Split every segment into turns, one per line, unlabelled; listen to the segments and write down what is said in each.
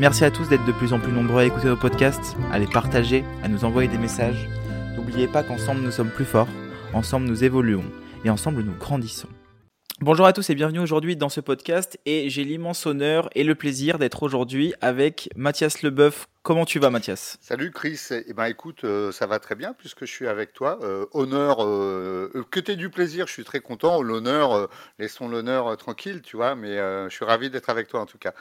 Merci à tous d'être de plus en plus nombreux à écouter nos podcasts, à les partager, à nous envoyer des messages. N'oubliez pas qu'ensemble nous sommes plus forts, ensemble nous évoluons et ensemble nous grandissons. Bonjour à tous et bienvenue aujourd'hui dans ce podcast et j'ai l'immense honneur et le plaisir d'être aujourd'hui avec Mathias Leboeuf. Comment tu vas Mathias?
Salut Chris, eh ben écoute, euh, ça va très bien puisque je suis avec toi. Euh, honneur, euh, que tu aies du plaisir, je suis très content. L'honneur, laissons l'honneur tranquille, tu vois, mais je suis ravi d'être avec toi en tout cas.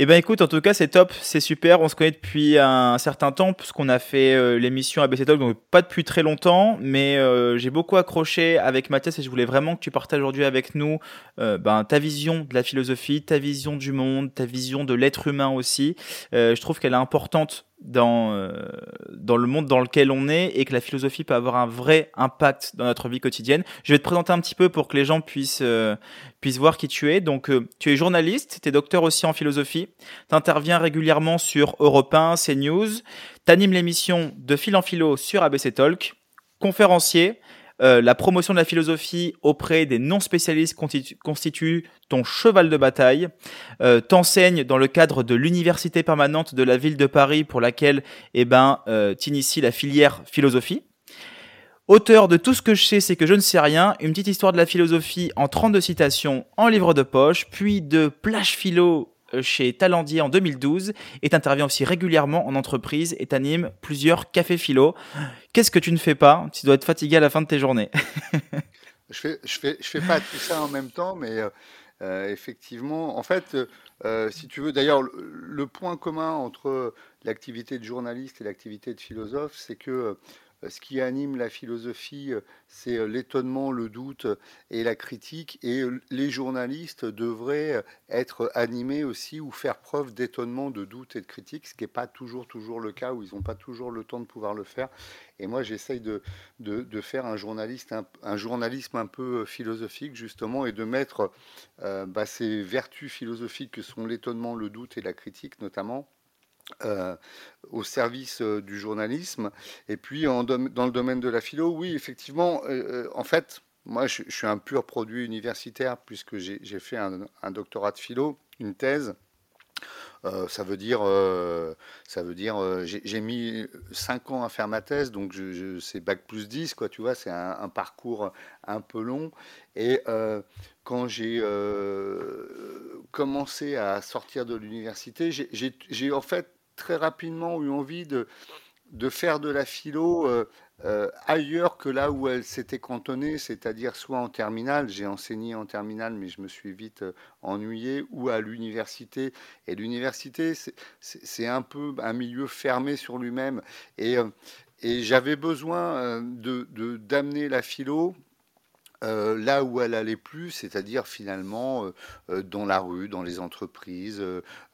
Eh ben écoute, en tout cas, c'est top, c'est super. On se connaît depuis un certain temps, puisqu'on a fait euh, l'émission ABC Talk, donc pas depuis très longtemps, mais euh, j'ai beaucoup accroché avec Mathias et je voulais vraiment que tu partages aujourd'hui avec nous euh, ben, ta vision de la philosophie, ta vision du monde, ta vision de l'être humain aussi. je trouve qu'elle est importante dans, euh, dans le monde dans lequel on est et que la philosophie peut avoir un vrai impact dans notre vie quotidienne. Je vais te présenter un petit peu pour que les gens puissent, euh, puissent voir qui tu es. Donc, euh, tu es journaliste, tu es docteur aussi en philosophie, tu interviens régulièrement sur Europe 1, CNews, tu animes l'émission De fil en philo sur ABC Talk, conférencier, euh, la promotion de la philosophie auprès des non-spécialistes constitue, ton cheval de bataille. Euh, T'enseignes dans le cadre de l'université permanente de la ville de Paris pour laquelle eh ben, euh, t'inities la filière philosophie. Auteur de Tout ce que je sais, c'est que je ne sais rien, une petite histoire de la philosophie en 32 citations en livre de poche, puis de Plage Philo chez Talendier en 2012 et intervient aussi régulièrement en entreprise et t'animes plusieurs cafés philo. Qu'est-ce que tu ne fais pas? Tu dois être fatigué à la fin de tes journées.
je fais, je fais, je fais pas tout ça en même temps, mais euh, euh, effectivement, en fait, si tu veux, d'ailleurs, le, point commun entre l'activité de journaliste et l'activité de philosophe, c'est que euh, ce qui anime la philosophie, euh, c'est euh, l'étonnement, le doute et la critique. Et les journalistes devraient être animés aussi ou faire preuve d'étonnement, de doute et de critique, ce qui n'est pas toujours, toujours le cas, où ils n'ont pas toujours le temps de pouvoir le faire. Et moi, j'essaye de, de, faire un, journaliste, un, journalisme un peu philosophique, justement, et de mettre bah, ces vertus philosophiques que sont l'étonnement, le doute et la critique, notamment, euh, au service euh, du journalisme. Et puis dans le domaine de la philo, oui, effectivement, euh, en fait, moi je, suis un pur produit universitaire puisque j'ai fait un, doctorat de philo, une thèse. ça veut dire, ça veut dire, j'ai mis 5 ans à faire ma thèse, donc c'est bac plus 10, quoi, tu vois, c'est un, parcours un peu long. Et quand j'ai commencé à sortir de l'université, j'ai en fait très rapidement eu envie de, de faire de la philo euh, euh, ailleurs que là où elle s'était cantonnée, c'est-à-dire soit en terminale, j'ai enseigné en terminale, mais je me suis vite euh, ennuyé, ou à l'université. Et l'université, c'est un peu un milieu fermé sur lui-même. Et, et j'avais besoin de d'amener la philo euh, là où elle allait plus, c'est-à-dire finalement euh, euh, dans la rue, dans les entreprises,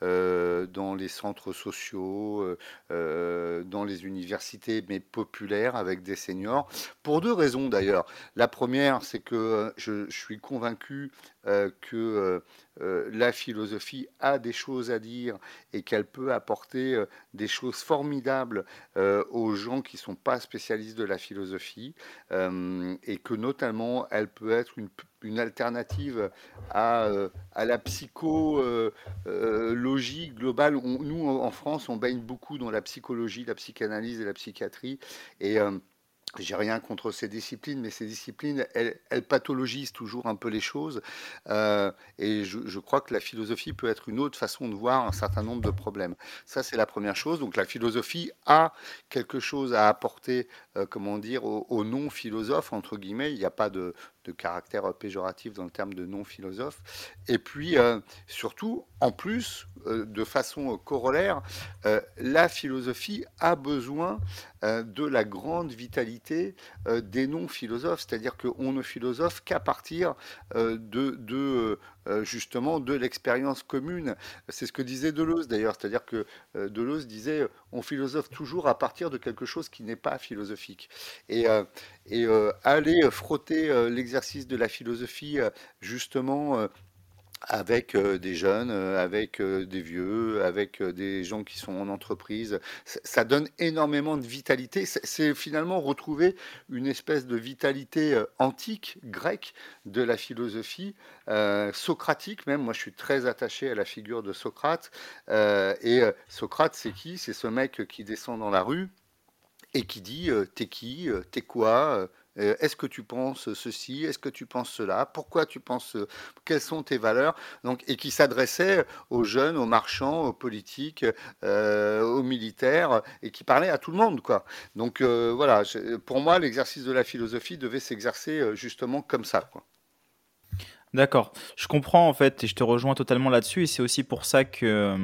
dans les centres sociaux, dans les universités, mais populaires avec des seniors, pour deux raisons d'ailleurs. La première, c'est que je, suis convaincu que la philosophie a des choses à dire et qu'elle peut apporter des choses formidables aux gens qui ne sont pas spécialistes de la philosophie et que notamment elle peut être une, alternative à, euh, à la psychologie euh, euh, globale. nous, en France, on baigne beaucoup dans la psychologie, la psychanalyse et la psychiatrie. Et j'ai rien contre ces disciplines, mais ces disciplines, elles, pathologisent toujours un peu les choses. Euh, et je, crois que la philosophie peut être une autre façon de voir un certain nombre de problèmes. Ça, c'est la première chose. Donc la philosophie a quelque chose à apporter comment dire, aux, non-philosophes, entre guillemets. Il n'y a pas de, caractère péjoratif dans le terme de non-philosophe. Et puis, surtout, en plus, de façon corollaire, la philosophie a besoin de la grande vitalité des non-philosophes. C'est-à-dire qu'on ne philosophe qu'à partir de, de justement de l'expérience commune. C'est ce que disait Deleuze d'ailleurs, c'est-à-dire que Deleuze disait on philosophe toujours à partir de quelque chose qui n'est pas philosophique. Et, et aller frotter l'exercice de la philosophie justement avec des jeunes, avec des vieux, avec des gens qui sont en entreprise. Ça donne énormément de vitalité. C'est finalement retrouver une espèce de vitalité antique, grecque, de la philosophie, socratique même. Moi, je suis très attaché à la figure de Socrate. et Socrate, c'est qui? C'est ce mec qui descend dans la rue et qui dit T'es qui T'es quoi euh, est-ce que tu penses ceci? Est-ce que tu penses cela? Pourquoi tu penses Quelles sont tes valeurs? Donc, Et qui s'adressait aux jeunes, aux marchands, aux politiques, euh, aux militaires, et qui parlait à tout le monde. Quoi. Donc euh, voilà, pour moi, l'exercice de la philosophie devait s'exercer justement comme ça. Quoi.
D'accord. Je comprends en fait et je te rejoins totalement là-dessus et c'est aussi pour ça que euh,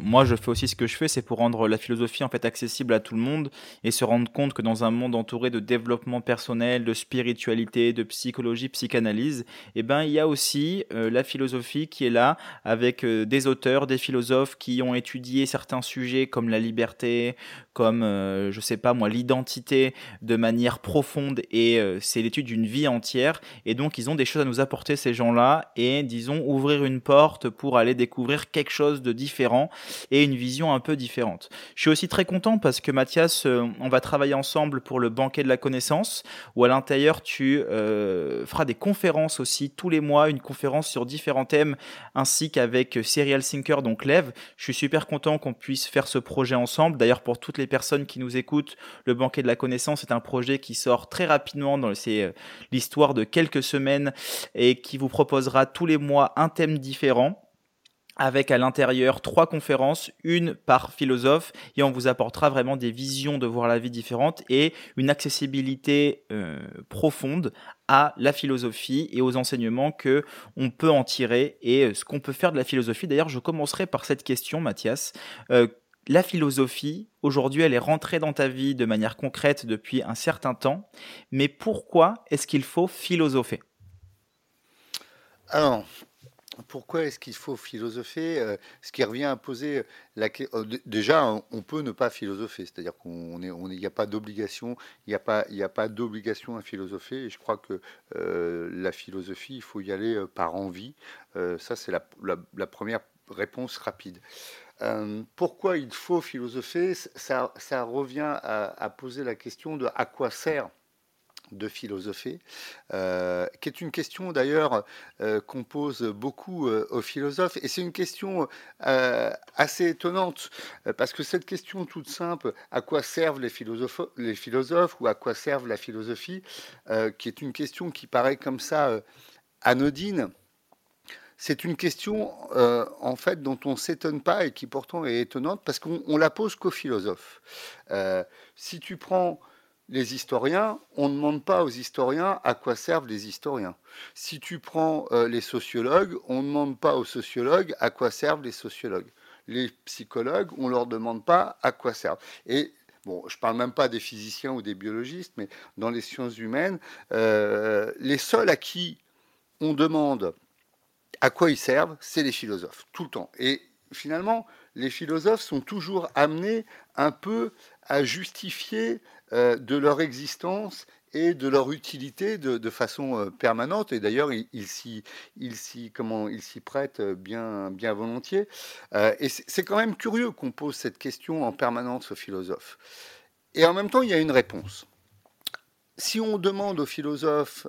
moi je fais aussi ce que je fais, c'est pour rendre la philosophie en fait accessible à tout le monde et se rendre compte que dans un monde entouré de développement personnel, de spiritualité, de psychologie, psychanalyse, eh ben il y a aussi euh, la philosophie qui est là avec euh, des auteurs, des philosophes qui ont étudié certains sujets comme la liberté, comme je sais pas moi l'identité de manière profonde et c'est l'étude d'une vie entière et donc ils ont des choses à nous apporter gens-là et, disons, ouvrir une porte pour aller découvrir quelque chose de différent et une vision un peu différente. Je suis aussi très content parce que Mathias, euh, on va travailler ensemble pour le banquet de la connaissance où à l'intérieur tu euh, feras des conférences aussi tous les mois, une conférence sur différents thèmes ainsi qu'avec Serial Thinker, donc Lev. Je suis super content qu'on puisse faire ce projet ensemble. D'ailleurs, pour toutes les personnes qui nous écoutent, le banquet de la connaissance est un projet qui sort très rapidement dans euh, l'histoire de quelques semaines et qui vous proposera tous les mois un thème différent avec à l'intérieur trois conférences, une par philosophe, et on vous apportera vraiment des visions de voir la vie différentes et une accessibilité euh, profonde à la philosophie et aux enseignements que on peut en tirer et euh, ce qu'on peut faire de la philosophie. D'ailleurs, je commencerai par cette question, Mathias. Euh, la philosophie, aujourd'hui, elle est rentrée dans ta vie de manière concrète depuis un certain temps, mais pourquoi est-ce qu'il faut philosopher?
Alors, pourquoi est-ce qu'il faut philosopher euh, Ce qui revient à poser la question. Euh, déjà, on peut ne pas philosopher, c'est-à-dire qu'on n'y a pas d'obligation, il n'y a pas d'obligation à philosopher. Et je crois que euh, la philosophie, il faut y aller par envie. ça, c'est la, première réponse rapide. pourquoi il faut philosopher? Ça, revient à, poser la question de à quoi sert de philosopher, euh, qui est une question d'ailleurs euh, qu'on pose beaucoup euh, aux philosophes, et c'est une question assez étonnante, parce que cette question toute simple, à quoi servent les philosophes, les philosophes ou à quoi servent la philosophie, qui est une question qui paraît comme ça anodine, c'est une question en fait dont on s'étonne pas et qui pourtant est étonnante parce qu'on la pose qu'aux philosophes. si tu prends les historiens, on ne demande pas aux historiens à quoi servent les historiens. Si tu prends euh, les sociologues, on ne demande pas aux sociologues à quoi servent les sociologues. Les psychologues, on ne leur demande pas à quoi servent. Et bon, je ne parle même pas des physiciens ou des biologistes, mais dans les sciences humaines, euh, les seuls à qui on demande à quoi ils servent, c'est les philosophes, tout le temps. Et finalement, les philosophes sont toujours amenés un peu à justifier de leur existence et de leur utilité de, façon euh, permanente. Et d'ailleurs, ils il s'y il prêtent bien, bien volontiers. Euh, et c'est quand même curieux qu'on pose cette question en permanence aux philosophes. Et en même temps, il y a une réponse. Si on demande aux philosophes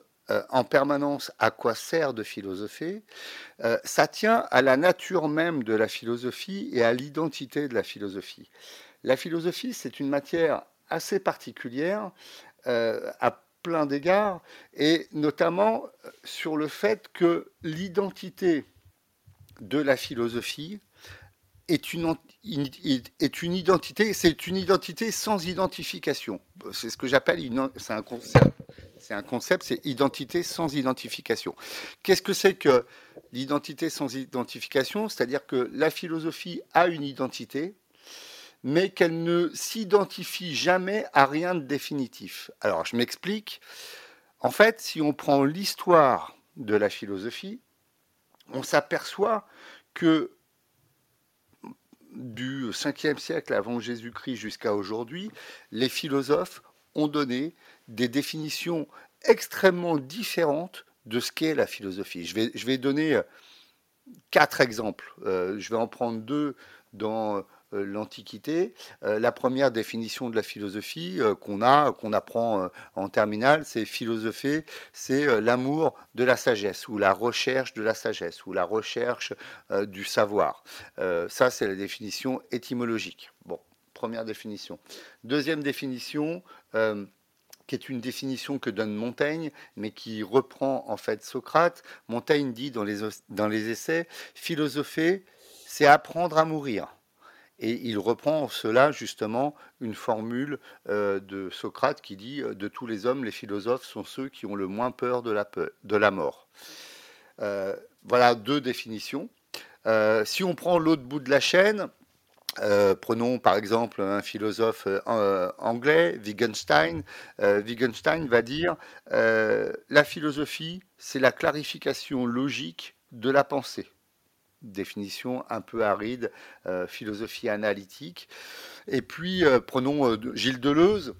en permanence à quoi sert de philosopher, ça tient à la nature même de la philosophie et à l'identité de la philosophie. La philosophie, c'est une matière assez particulière euh, à plein d'égards, et notamment euh, sur le fait que l'identité de la philosophie est une, est une identité, c'est une identité sans identification. C'est ce que j'appelle, c'est un concept, c'est un concept, c'est identité sans identification. Qu'est-ce que c'est que l'identité sans identification? C'est-à-dire que la philosophie a une identité, mais qu'elle ne s'identifie jamais à rien de définitif. Alors, je m'explique. En fait, si on prend l'histoire de la philosophie, on s'aperçoit que du 5e siècle avant Jésus-Christ jusqu'à aujourd'hui, les philosophes ont donné des définitions extrêmement différentes de ce qu'est la philosophie. Je vais, je vais donner quatre exemples. Euh, je vais en prendre deux dans l'Antiquité. Euh, la première définition de la philosophie euh, qu'on a, qu'on apprend en terminale, c'est philosopher, c'est l'amour de la sagesse ou la recherche de la sagesse ou la recherche du savoir. ça, c'est la définition étymologique. Bon, première définition. Deuxième définition qui est une définition que donne Montaigne, mais qui reprend en fait Socrate. Montaigne dit dans les, dans les essais, philosopher, c'est apprendre à mourir. Et il reprend cela justement une formule euh, de Socrate qui dit euh, de tous les hommes, les philosophes sont ceux qui ont le moins peur de la, mort. Euh, voilà deux définitions. si on prend l'autre bout de la chaîne, prenons par exemple un philosophe anglais, Wittgenstein. Wittgenstein va dire la philosophie, c'est la clarification logique de la pensée définition un peu aride, euh, philosophie analytique. Et puis, euh, prenons euh, Gilles Deleuze.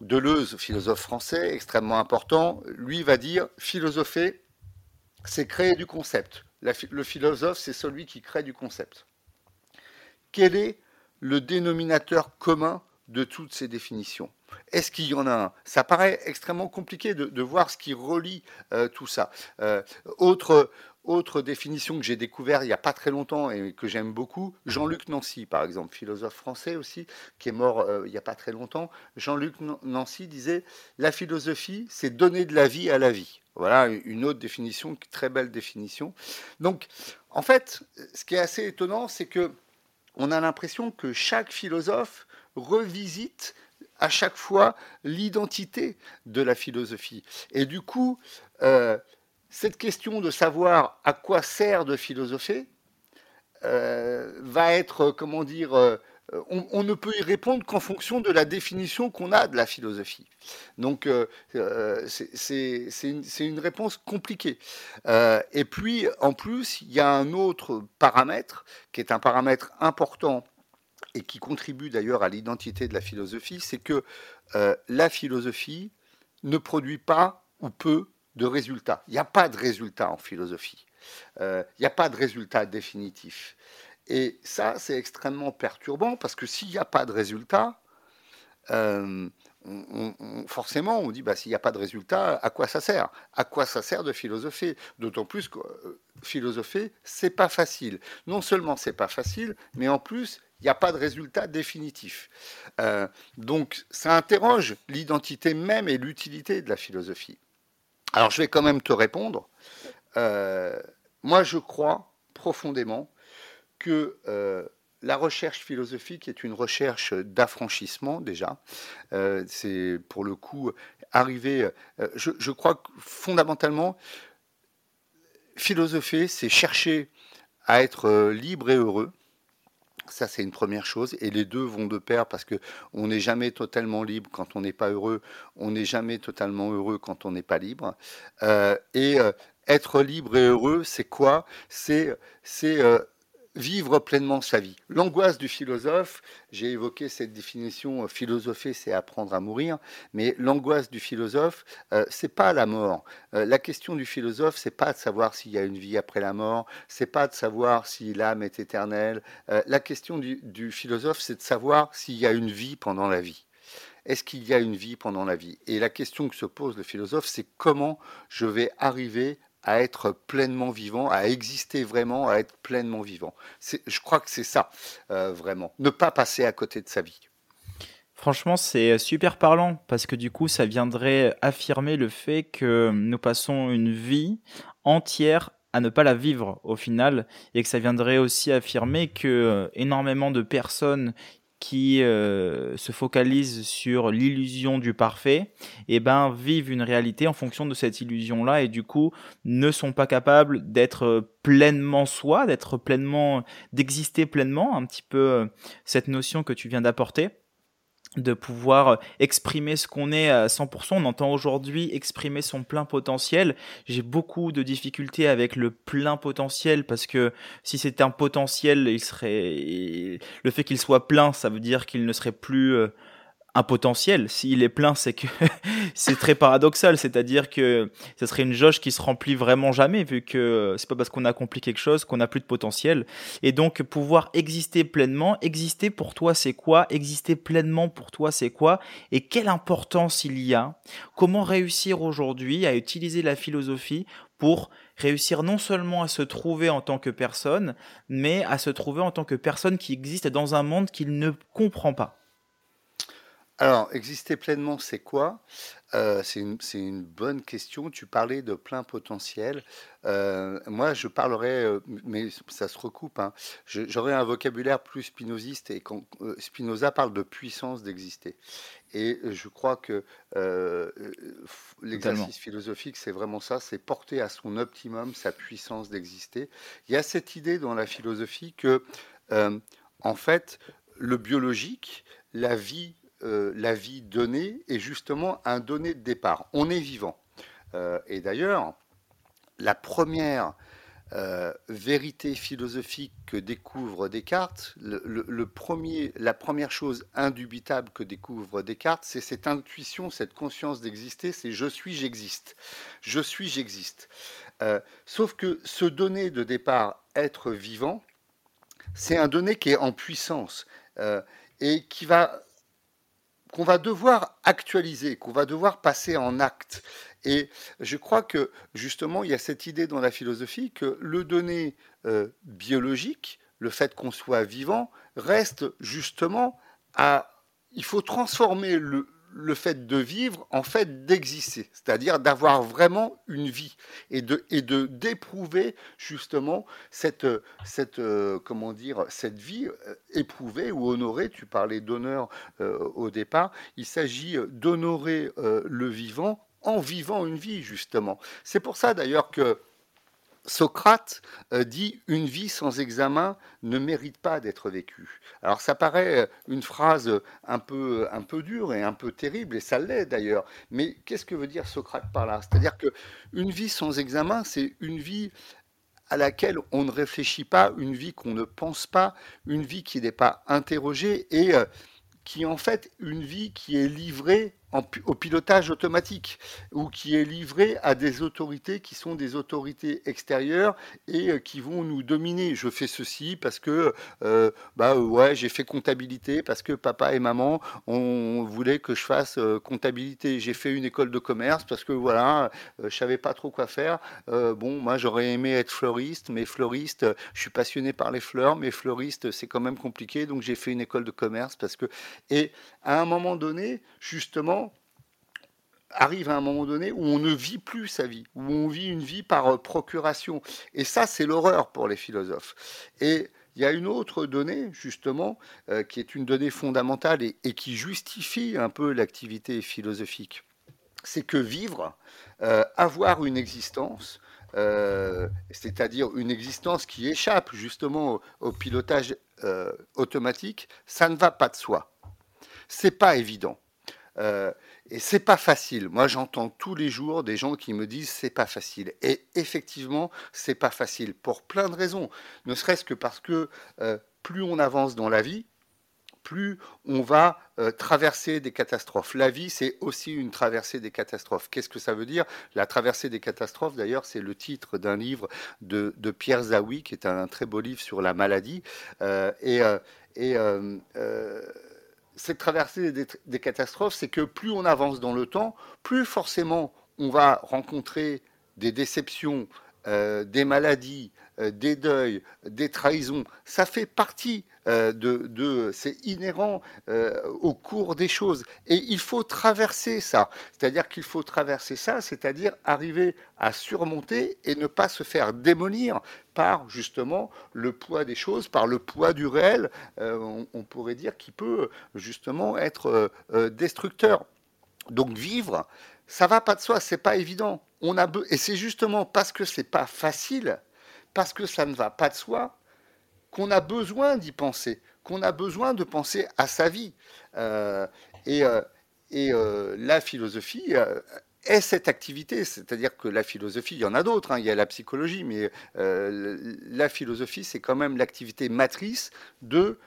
Deleuze, philosophe français, extrêmement important, lui va dire philosopher, c'est créer du concept. le philosophe, c'est celui qui crée du concept. Quel est le dénominateur commun de toutes ces définitions? Est-ce qu'il y en a un? Ça paraît extrêmement compliqué de, voir ce qui relie tout ça. autre, autre définition que j'ai découvert il n'y a pas très longtemps et que j'aime beaucoup, Jean-Luc Nancy, par exemple, philosophe français aussi, qui est mort euh, il n'y a pas très longtemps. Jean-Luc Nancy disait La philosophie, c'est donner de la vie à la vie. Voilà une autre définition, très belle définition. Donc, en fait, ce qui est assez étonnant, c'est que on a l'impression que chaque philosophe revisite à chaque fois l'identité de la philosophie. Et du coup, euh, cette question de savoir à quoi sert de philosopher euh, va être, comment dire, euh, on, ne peut y répondre qu'en fonction de la définition qu'on a de la philosophie. Donc, euh, c'est une, une, réponse compliquée. et puis, en plus, il y a un autre paramètre qui est un paramètre important et qui contribue d'ailleurs à l'identité de la philosophie, c'est que la philosophie ne produit pas ou peu de résultats. Il n'y a pas de résultat en philosophie. Euh, il n'y a pas de résultat définitif. Et ça, c'est extrêmement perturbant parce que s'il n'y a pas de résultat, euh, forcément, on dit bah, s'il n'y a pas de résultat, à quoi ça sert? À quoi ça sert de philosopher? D'autant plus que euh, philosopher, c'est pas facile. Non seulement c'est pas facile, mais en plus, il n'y a pas de résultat définitif. donc, ça interroge l'identité même et l'utilité de la philosophie. Alors je vais quand même te répondre. Euh, moi, je crois profondément que euh, la recherche philosophique est une recherche d'affranchissement déjà. Euh, c'est pour le coup arriver. Je, je, crois que fondamentalement, philosopher, c'est chercher à être libre et heureux. Ça, c'est une première chose. Et les deux vont de pair parce que on n'est jamais totalement libre quand on n'est pas heureux. On n'est jamais totalement heureux quand on n'est pas libre. Euh, et euh, être libre et heureux, c'est quoi? C'est c'est euh, vivre pleinement sa vie. L'angoisse du philosophe, j'ai évoqué cette définition, euh, philosopher, c'est apprendre à mourir, mais l'angoisse du philosophe, euh, c'est pas la mort. Euh, la question du philosophe, c'est pas de savoir s'il y a une vie après la mort, c'est pas de savoir si l'âme est éternelle. la question du, du philosophe, c'est de savoir s'il y a une vie pendant la vie. Est-ce qu'il y a une vie pendant la vie? Et la question que se pose le philosophe, c'est comment je vais arriver à être pleinement vivant, à exister vraiment, à être pleinement vivant. Je crois que c'est ça, euh, vraiment. Ne pas passer à côté de sa vie.
Franchement, c'est super parlant parce que du coup, ça viendrait affirmer le fait que nous passons une vie entière à ne pas la vivre au final et que ça viendrait aussi affirmer que euh, énormément de personnes qui euh, se focalisent sur l'illusion du parfait, eh ben vivent une réalité en fonction de cette illusion-là et du coup ne sont pas capables d'être pleinement soi, d'être pleinement, d'exister pleinement, un petit peu euh, cette notion que tu viens d'apporter de pouvoir exprimer ce qu'on est à 100%. On entend aujourd'hui exprimer son plein potentiel. J'ai beaucoup de difficultés avec le plein potentiel parce que si c'était un potentiel, il serait le fait qu'il soit plein, ça veut dire qu'il ne serait plus euh, un potentiel. S'il est plein, c'est que c'est très paradoxal, c'est-à-dire que ce serait une jauge qui se remplit vraiment jamais, vu que c'est pas parce qu'on a accompli quelque chose qu'on n'a plus de potentiel. Et donc pouvoir exister pleinement, exister pour toi c'est quoi, exister pleinement pour toi c'est quoi, et quelle importance il y a? Comment réussir aujourd'hui à utiliser la philosophie pour réussir non seulement à se trouver en tant que personne, mais à se trouver en tant que personne qui existe dans un monde qu'il ne comprend pas?
Alors, exister pleinement, c'est quoi? Euh, c'est une, bonne question. Tu parlais de plein potentiel. Euh, moi, je parlerais, euh, mais ça se recoupe. Hein. J'aurais un vocabulaire plus spinoziste et quand Spinoza parle de puissance d'exister. Et je crois que l'exercice philosophique, c'est vraiment ça, c'est porter à son optimum sa puissance d'exister. Il y a cette idée dans la philosophie que, en fait, le biologique, la vie euh, la vie donnée est justement un donné de départ. On est vivant. Euh, et d'ailleurs, la première euh, vérité philosophique que découvre Descartes, le, premier, la première chose indubitable que découvre Descartes, c'est cette intuition, cette conscience d'exister, c'est je suis, j'existe. Je suis, j'existe. sauf que ce donné de départ, être vivant, c'est un donné qui est en puissance et qui va qu'on va devoir actualiser, qu'on va devoir passer en acte. Et je crois que justement, il y a cette idée dans la philosophie que le donné euh, biologique, le fait qu'on soit vivant, reste justement à... Il faut transformer le, le fait de vivre en fait d'exister, c'est-à-dire d'avoir vraiment une vie et de et de d'éprouver justement cette cette euh, comment dire cette vie euh, éprouvée ou honorée. Tu parlais d'honneur euh, au départ. Il s'agit d'honorer le vivant en vivant une vie justement. C'est pour ça d'ailleurs que Socrate euh, dit une vie sans examen ne mérite pas d'être vécue. Alors ça paraît euh, une phrase un peu, un peu dure et un peu terrible, et ça l'est d'ailleurs. Mais qu'est-ce que veut dire Socrate par là? C'est-à-dire que une vie sans examen, c'est une vie à laquelle on ne réfléchit pas, une vie qu'on ne pense pas, une vie qui n'est pas interrogée et euh, qui en fait une vie qui est livrée au pilotage automatique ou qui est livré à des autorités qui sont des autorités extérieures et euh, qui vont nous dominer. Je fais ceci parce que euh, bah ouais j'ai fait comptabilité parce que papa et maman on voulait que je fasse euh, comptabilité. J'ai fait une école de commerce parce que voilà je savais pas trop quoi faire. bon moi j'aurais aimé être fleuriste mais fleuriste je suis passionné par les fleurs mais fleuriste c'est quand même compliqué donc j'ai fait une école de commerce parce que et à un moment donné justement arrive à un moment donné où on ne vit plus sa vie, où on vit une vie par euh, procuration. Et ça, c'est l'horreur pour les philosophes. Et il y a une autre donnée, justement, euh, qui est une donnée fondamentale et, qui justifie un peu l'activité philosophique. C'est que vivre, euh, avoir une existence, c'est-à-dire une existence qui échappe justement au, pilotage automatique, ça ne va pas de soi. C'est pas évident. Et c'est pas facile. Moi, j'entends tous les jours des gens qui me disent c'est pas facile. Et effectivement, c'est pas facile pour plein de raisons. Ne serait-ce que parce que euh, plus on avance dans la vie, plus on va euh, traverser des catastrophes. La vie, c'est aussi une traversée des catastrophes. Qu'est-ce que ça veut dire? La traversée des catastrophes, d'ailleurs, c'est le titre d'un livre de, Pierre Zawi, qui est un, très beau livre sur la maladie. Euh, cette traversée des, catastrophes, c'est que plus on avance dans le temps, plus forcément on va rencontrer des déceptions des maladies, des deuils, des trahisons, ça fait partie euh, de, c'est inhérent euh, au cours des choses. Et il faut traverser ça. C'est-à-dire qu'il faut traverser ça, c'est-à-dire arriver à surmonter et ne pas se faire démolir par justement le poids des choses, par le poids du réel, euh, on, pourrait dire, qui peut justement être destructeur. Donc vivre, ça va pas de soi, c'est pas évident. On a et c'est justement parce que c'est pas facile, parce que ça ne va pas de soi, qu'on a besoin d'y penser, qu'on a besoin de penser à sa vie. Euh, et, euh, euh, la philosophie est cette activité, c'est-à-dire que la philosophie, il y en a d'autres, hein, il y a la psychologie, mais la philosophie, c'est quand même l'activité matrice de,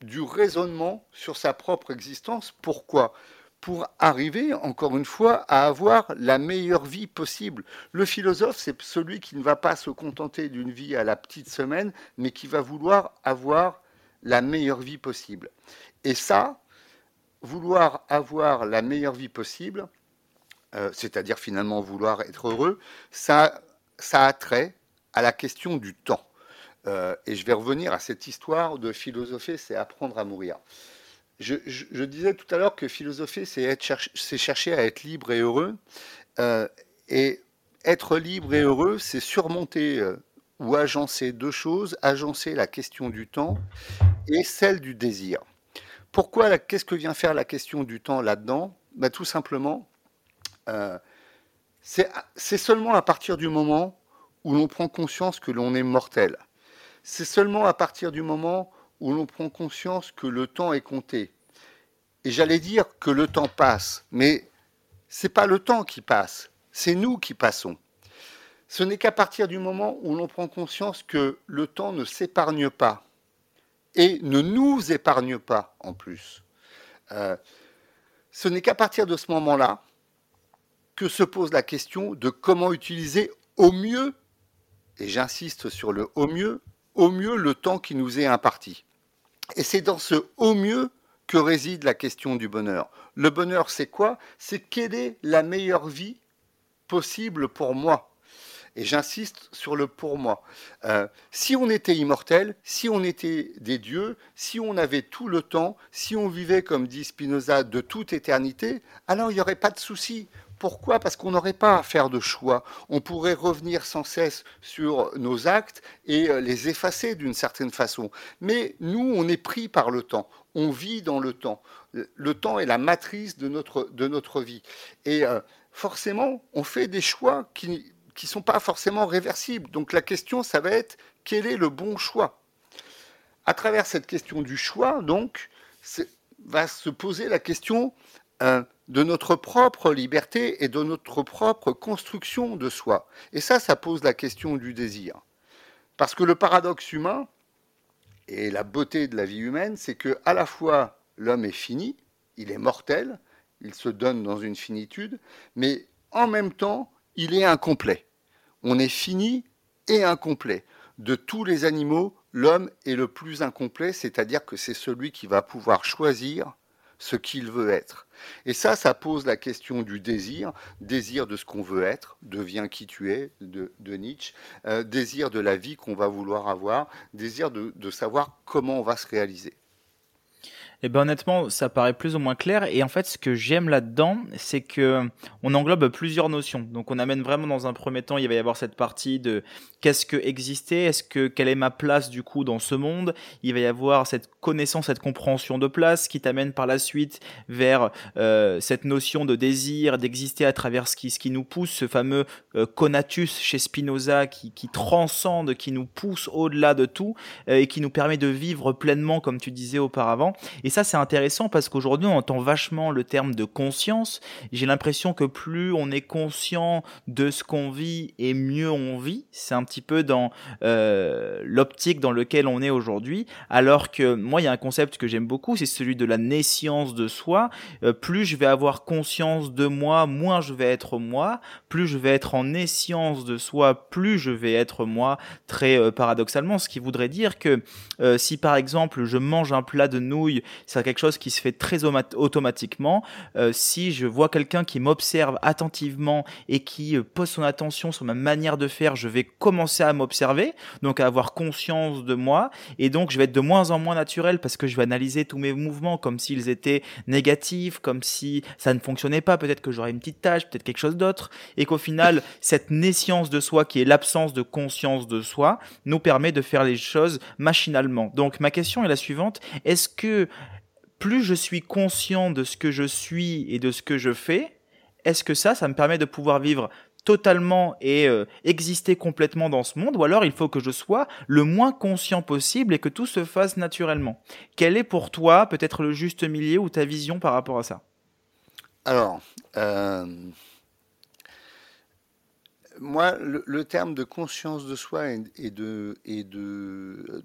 du raisonnement sur sa propre existence. Pourquoi? Pour arriver, encore une fois, à avoir la meilleure vie possible. Le philosophe, c'est celui qui ne va pas se contenter d'une vie à la petite semaine, mais qui va vouloir avoir la meilleure vie possible. Et ça, vouloir avoir la meilleure vie possible, euh, c'est-à-dire finalement vouloir être heureux, ça, ça a trait à la question du temps. Euh, et je vais revenir à cette histoire de philosopher, c'est apprendre à mourir. Je, disais tout à l'heure que philosopher, c'est chercher à être libre et heureux. Euh, et être libre et heureux, c'est surmonter euh, ou agencer deux choses, agencer la question du temps et celle du désir. Pourquoi Qu'est-ce que vient faire la question du temps là-dedans? Bah, Tout simplement, euh, c'est seulement à partir du moment où l'on prend conscience que l'on est mortel. C'est seulement à partir du moment où l'on prend conscience que le temps est compté. Et j'allais dire que le temps passe, mais c'est pas le temps qui passe, c'est nous qui passons. Ce n'est qu'à partir du moment où l'on prend conscience que le temps ne s'épargne pas et ne nous épargne pas en plus. Euh, ce n'est qu'à partir de ce moment-là que se pose la question de comment utiliser au mieux, et j'insiste sur le au mieux, au mieux le temps qui nous est imparti. Et c'est dans ce au mieux que réside la question du bonheur. Le bonheur, c'est quoi? C'est quelle est la meilleure vie possible pour moi? Et j'insiste sur le pour moi. Euh, si on était immortel, si on était des dieux, si on avait tout le temps, si on vivait, comme dit Spinoza, de toute éternité, alors il n'y aurait pas de souci. Pourquoi? Parce qu'on n'aurait pas à faire de choix. On pourrait revenir sans cesse sur nos actes et euh, les effacer d'une certaine façon. Mais nous, on est pris par le temps. On vit dans le temps. Le temps est la matrice de notre, vie. Et euh, forcément, on fait des choix qui ne sont pas forcément réversibles. Donc la question, ça va être quel est le bon choix? À travers cette question du choix, donc, va se poser la question de notre propre liberté et de notre propre construction de soi. Et ça, ça pose la question du désir. Parce que le paradoxe humain et la beauté de la vie humaine, c'est que à la fois l'homme est fini, il est mortel, il se donne dans une finitude, mais en même temps, il est incomplet. On est fini et incomplet. De tous les animaux, l'homme est le plus incomplet, c'est-à-dire que c'est celui qui va pouvoir choisir ce qu'il veut être. Et ça, ça pose la question du désir, désir de ce qu'on veut être, deviens qui tu es, de, Nietzsche, euh, désir de la vie qu'on va vouloir avoir, désir de savoir comment on va se réaliser.
Eh ben honnêtement, ça paraît plus ou moins clair. Et en fait, ce que j'aime là-dedans, c'est que on englobe plusieurs notions. Donc, on amène vraiment dans un premier temps, il va y avoir cette partie de qu'est-ce que exister, est-ce que quelle est ma place du coup dans ce monde? Il va y avoir cette connaissance, cette compréhension de place qui t'amène par la suite vers euh, cette notion de désir, d'exister à travers ce qui, ce qui nous pousse, ce fameux euh, conatus chez Spinoza qui, transcende, qui nous pousse au-delà de tout euh, et qui nous permet de vivre pleinement, comme tu disais auparavant. Ça, c'est intéressant parce qu'aujourd'hui, on entend vachement le terme de conscience. J'ai l'impression que plus on est conscient de ce qu'on vit et mieux on vit. C'est un petit peu dans euh, l'optique dans lequel on est aujourd'hui. Alors que moi, il y a un concept que j'aime beaucoup, c'est celui de la naissance de soi. Euh, plus je vais avoir conscience de moi, moins je vais être moi. Plus je vais être en naissance de soi, plus je vais être moi. Très euh, paradoxalement, ce qui voudrait dire que si par exemple je mange un plat de nouilles c'est quelque chose qui se fait très automatiquement. Euh, si je vois quelqu'un qui m'observe attentivement et qui euh, pose son attention sur ma manière de faire, je vais commencer à m'observer, donc à avoir conscience de moi, et donc je vais être de moins en moins naturel parce que je vais analyser tous mes mouvements comme s'ils étaient négatifs, comme si ça ne fonctionnait pas, peut-être que j'aurais une petite tâche, peut-être quelque chose d'autre, et qu'au final, cette nescience de soi, qui est l'absence de conscience de soi, nous permet de faire les choses machinalement. Donc ma question est la suivante, est-ce que plus je suis conscient de ce que je suis et de ce que je fais, est-ce que ça, ça me permet de pouvoir vivre totalement et euh, exister complètement dans ce monde, ou alors il faut que je sois le moins conscient possible et que tout se fasse naturellement? Quel est pour toi peut-être le juste milieu ou ta vision par rapport à ça?
Alors, euh, moi, le, terme de conscience de soi et, de, de,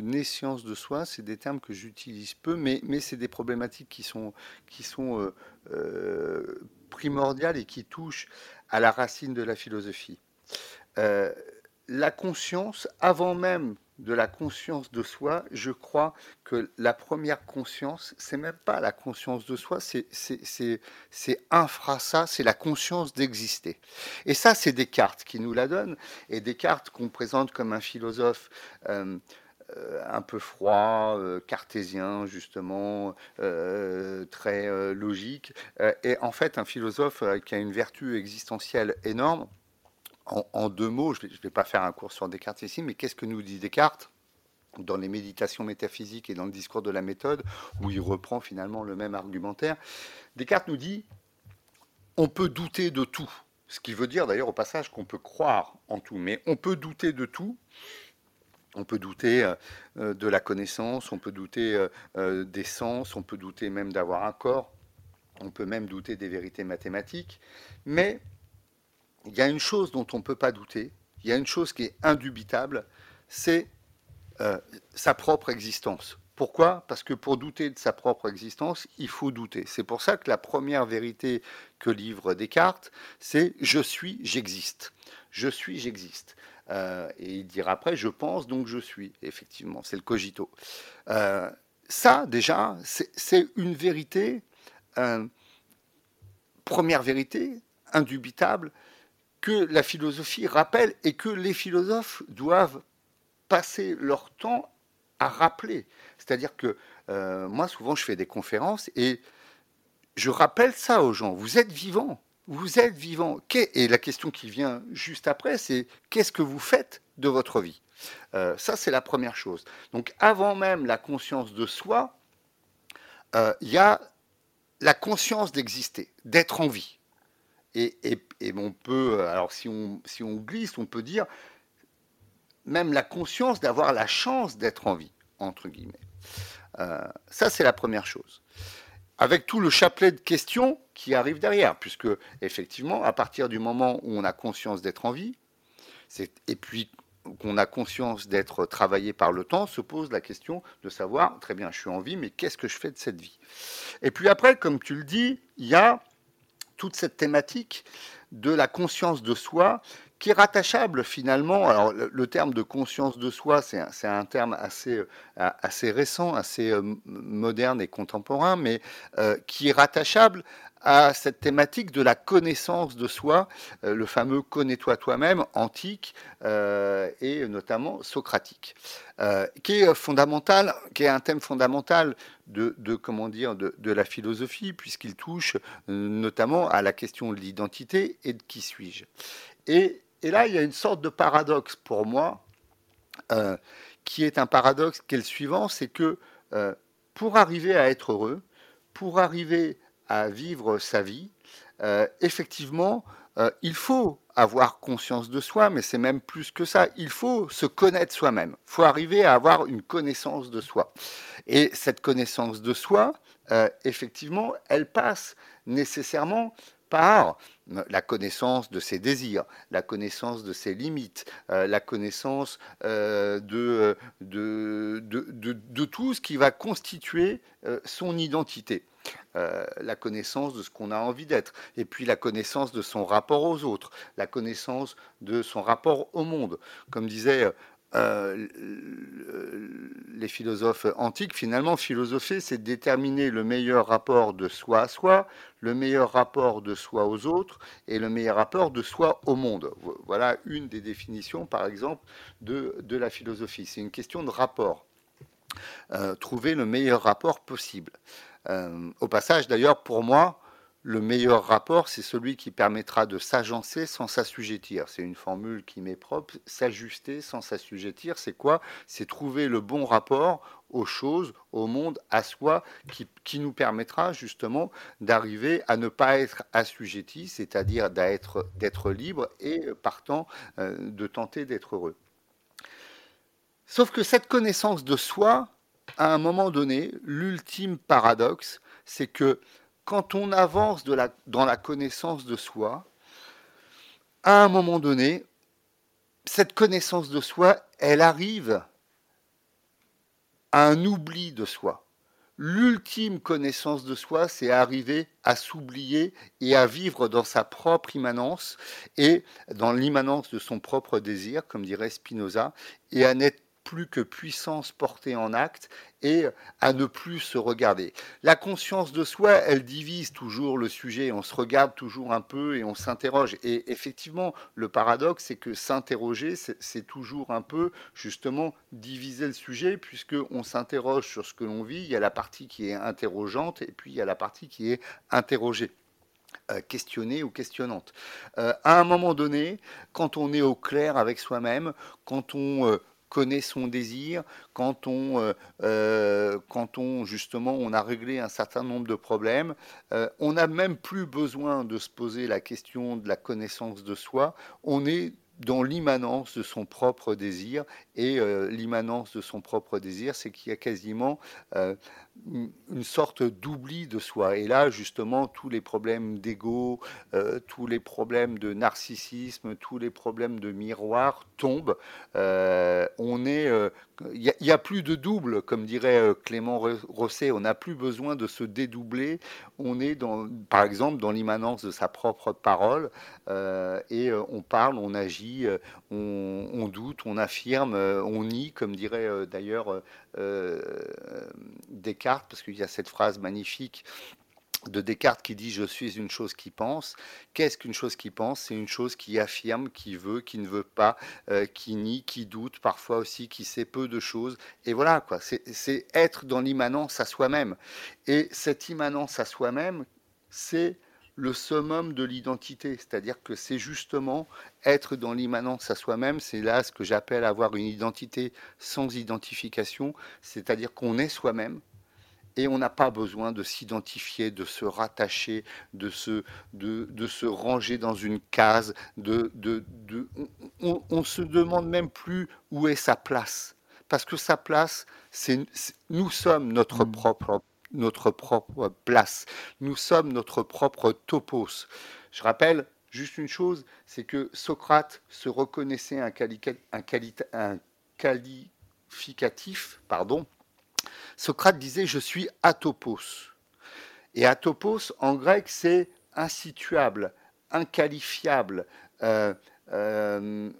naissance de soi, c'est des termes que j'utilise peu, mais, c'est des problématiques qui sont, qui sont euh, euh, primordiales et qui touchent à la racine de la philosophie. Euh, la conscience, avant même de la conscience de soi, je crois que la première conscience, c'est même pas la conscience de soi, c'est infra ça, c'est la conscience d'exister. Et ça, c'est Descartes qui nous la donne, et Descartes qu'on présente comme un philosophe euh, euh, un peu froid, euh, cartésien justement, très logique, et en fait un philosophe qui a une vertu existentielle énorme en, deux mots, je ne vais, pas faire un cours sur Descartes ici, mais qu'est-ce que nous dit Descartes dans les méditations métaphysiques et dans le discours de la méthode, où il reprend finalement le même argumentaire? Descartes nous dit on peut douter de tout. Ce qui veut dire d'ailleurs au passage qu'on peut croire en tout, mais on peut douter de tout. On peut douter euh, de la connaissance, on peut douter euh, euh, des sens, on peut douter même d'avoir un corps, on peut même douter des vérités mathématiques, mais il y a une chose dont on ne peut pas douter, il y a une chose qui est indubitable, c'est euh, sa propre existence. Pourquoi? Parce que pour douter de sa propre existence, il faut douter. C'est pour ça que la première vérité que livre Descartes, c'est je suis, j'existe. Je suis, j'existe. Euh, et il dira après, je pense, donc je suis. Effectivement, c'est le cogito. Euh, ça, déjà, c'est une vérité, première vérité, indubitable, que la philosophie rappelle et que les philosophes doivent passer leur temps à rappeler. C'est-à-dire que euh, moi, souvent, je fais des conférences et je rappelle ça aux gens. Vous êtes vivant. Vous êtes vivant. Et la question qui vient juste après, c'est qu'est-ce que vous faites de votre vie? Euh, Ça, c'est la première chose. Donc, avant même la conscience de soi, euh, il y a la conscience d'exister, d'être en vie. Et, on peut, alors si on, si on glisse, on peut dire même la conscience d'avoir la chance d'être en vie, entre guillemets. Euh, ça, c'est la première chose. Avec tout le chapelet de questions qui arrive derrière, puisque effectivement, à partir du moment où on a conscience d'être en vie, et puis qu'on a conscience d'être travaillé par le temps, se pose la question de savoir, très bien, je suis en vie, mais qu'est-ce que je fais de cette vie? Et puis après, comme tu le dis, il y a toute cette thématique de la conscience de soi qui est rattachable finalement, alors le, terme de conscience de soi, c'est un, terme assez, euh, assez récent, assez euh, moderne et contemporain, mais euh, qui est rattachable à cette thématique de la connaissance de soi, le fameux connais-toi toi-même antique et notamment socratique, qui est fondamental, qui est un thème fondamental de, comment dire de, la philosophie puisqu'il touche notamment à la question de l'identité et de qui suis-je. Et là, il y a une sorte de paradoxe pour moi, euh, qui est un paradoxe qui est le suivant, c'est que euh, pour arriver à être heureux, pour arriver à vivre sa vie, euh, effectivement, il faut avoir conscience de soi, mais c'est même plus que ça. Il faut se connaître soi-même. Il faut arriver à avoir une connaissance de soi. Et cette connaissance de soi, effectivement, elle passe nécessairement par la connaissance de ses désirs, la connaissance de ses limites, euh, la connaissance euh, de, de, de, tout ce qui va constituer euh, son identité. La connaissance de ce qu'on a envie d'être, et puis la connaissance de son rapport aux autres, la connaissance de son rapport au monde. Comme disait euh, les philosophes antiques, finalement, philosopher, c'est déterminer le meilleur rapport de soi à soi, le meilleur rapport de soi aux autres et le meilleur rapport de soi au monde. Voilà une des définitions, par exemple, de, de la philosophie. C'est une question de rapport. Euh, trouver le meilleur rapport possible. Euh, au passage, d'ailleurs, pour moi, le meilleur rapport, c'est celui qui permettra de s'agencer sans s'assujettir. C'est une formule qui m'est propre. S'ajuster sans s'assujettir, c'est quoi? C'est trouver le bon rapport aux choses, au monde, à soi, qui, nous permettra justement d'arriver à ne pas être assujetti, c'est-à-dire d'être libre et partant euh, de tenter d'être heureux. Sauf que cette connaissance de soi, à un moment donné, l'ultime paradoxe, c'est que quand on avance dans la connaissance de soi, à un moment donné, cette connaissance de soi, elle arrive à un oubli de soi. L'ultime connaissance de soi, c'est arriver à s'oublier et à vivre dans sa propre immanence et dans l'immanence de son propre désir, comme dirait Spinoza, et à n'être plus que puissance portée en acte et à ne plus se regarder. La conscience de soi, elle divise toujours le sujet, on se regarde toujours un peu et on s'interroge. Et effectivement, le paradoxe, c'est que s'interroger, c'est toujours un peu justement diviser le sujet, puisqu'on s'interroge sur ce que l'on vit, il y a la partie qui est interrogeante et puis il y a la partie qui est interrogée. Euh, questionnée ou questionnante. Euh, à un moment donné, quand on est au clair avec soi-même, quand on euh, connaît son désir, quand on, euh, euh, quand on justement on a réglé un certain nombre de problèmes, euh, on n'a même plus besoin de se poser la question de la connaissance de soi. On est dans l'immanence de son propre désir. Et l'immanence de son propre désir, c'est qu'il y a quasiment une sorte d'oubli de soi. Et là, justement, tous les problèmes d'ego, euh, tous les problèmes de narcissisme, tous les problèmes de miroir tombent. Euh, on est, euh, il n'y a, plus de double, comme dirait Clément Rosset. On n'a plus besoin de se dédoubler. On est, dans, par exemple, dans l'immanence de sa propre parole. et on parle, on agit, on, on, doute, on affirme, on nie, comme dirait d'ailleurs Descartes, parce qu'il y a cette phrase magnifique de Descartes qui dit je suis une chose qui pense. Qu'est-ce qu'une chose qui pense? C'est une chose qui affirme, qui veut, qui ne veut pas, euh, qui nie, qui doute, parfois aussi qui sait peu de choses. Et voilà quoi, c'est être dans l'immanence à soi-même. Et cette immanence à soi-même, c'est le summum de l'identité, c'est-à-dire que c'est justement être dans l'immanence à soi-même, c'est là ce que j'appelle avoir une identité sans identification, c'est-à-dire qu'on est soi-même, et on n'a pas besoin de s'identifier, de se rattacher, de se, de, de se ranger dans une case. De, de, de on ne se demande même plus où est sa place. Parce que sa place, c'est nous sommes notre mmh. propre notre propre place. Nous sommes notre propre topos. Je rappelle juste une chose, c'est que Socrate se reconnaissait un, qualificatif, pardon, Socrate disait Je suis atopos. Et atopos, en grec, c'est insituable, inqualifiable, euh, euh,